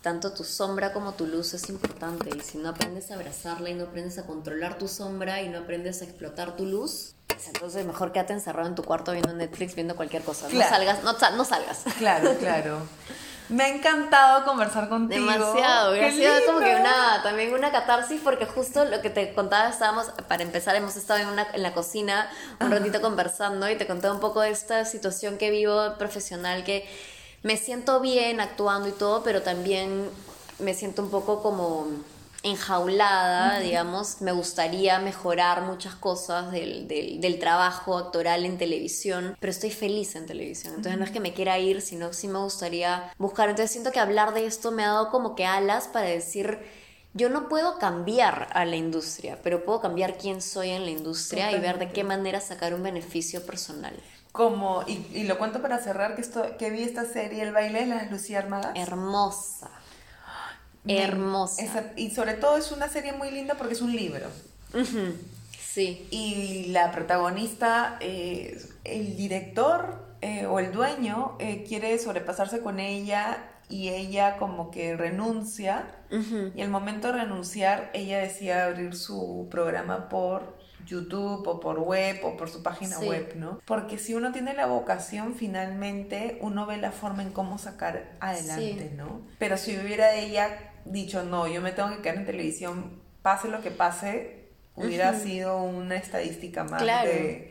B: Tanto tu sombra como tu luz es importante y si no aprendes a abrazarla y no aprendes a controlar tu sombra y no aprendes a explotar tu luz, pues entonces mejor quédate encerrado en tu cuarto viendo Netflix, viendo cualquier cosa.
A: Claro.
B: No salgas, no, no salgas.
A: Claro, claro. Me ha encantado conversar contigo.
B: Demasiado,
A: ¡Qué
B: ha sido como que una, también una catarsis porque justo lo que te contaba, estábamos, para empezar, hemos estado en, una, en la cocina un ratito conversando y te conté un poco de esta situación que vivo profesional, que me siento bien actuando y todo, pero también me siento un poco como enjaulada, digamos, me gustaría mejorar muchas cosas del, del, del trabajo actoral en televisión, pero estoy feliz en televisión, entonces no es que me quiera ir, sino sí me gustaría buscar, entonces siento que hablar de esto me ha dado como que alas para decir, yo no puedo cambiar a la industria, pero puedo cambiar quién soy en la industria y ver de qué manera sacar un beneficio personal.
A: Como, y, y lo cuento para cerrar, que, esto, que vi esta serie, El baile de las luciérnagas.
B: Hermosa. Hermosa.
A: esa- y sobre todo es una serie muy linda porque es un libro.
B: Sí.
A: Y la protagonista, eh, el director eh, o el dueño eh, quiere sobrepasarse con ella y ella como que renuncia y al momento de renunciar ella decía abrir su programa por YouTube o por web o por su página web, ¿no? Porque si uno tiene la vocación, finalmente uno ve la forma en cómo sacar adelante, ¿no? Pero si hubiera ella dicho, no, yo me tengo que quedar en televisión, pase lo que pase, hubiera sido una estadística más de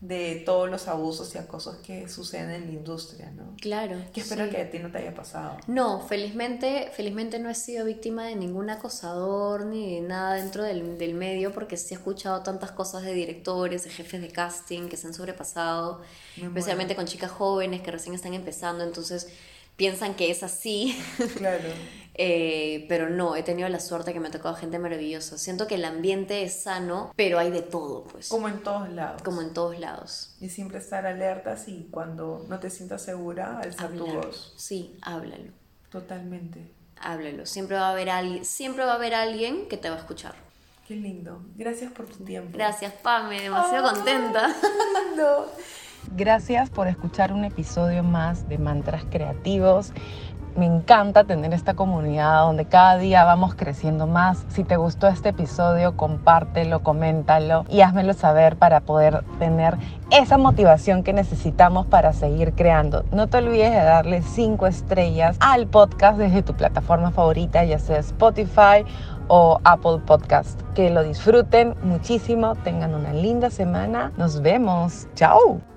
A: de todos los abusos y acosos que suceden en la industria, ¿no?
B: Claro.
A: Que espero que a ti no te haya pasado.
B: No, felizmente, felizmente no he sido víctima de ningún acosador ni de nada dentro del, del medio porque sí he escuchado tantas cosas de directores, de jefes de casting que se han sobrepasado, especialmente con chicas jóvenes que recién están empezando, entonces piensan que es así.
A: Claro.
B: Eh, pero no, he tenido la suerte que me ha tocado gente maravillosa. Siento que el ambiente es sano, pero hay de todo, pues.
A: Como en todos lados.
B: Como en todos lados.
A: Y siempre estar alertas y cuando no te sientas segura, alzar tu voz.
B: Sí, háblalo.
A: Totalmente.
B: Háblalo. Siempre va a haber alguien, siempre va a haber alguien que te va a escuchar.
A: Qué lindo. Gracias por tu tiempo.
B: Gracias, Pame. Demasiado contenta.
A: Qué lindo.
C: Gracias por escuchar un episodio más de Mantras Creativos. Me encanta tener esta comunidad donde cada día vamos creciendo más. Si te gustó este episodio, compártelo, coméntalo y házmelo saber para poder tener esa motivación que necesitamos para seguir creando. No te olvides de darle 5 estrellas al podcast desde tu plataforma favorita, ya sea Spotify o Apple Podcast. Que lo disfruten muchísimo, tengan una linda semana. Nos vemos. Chao.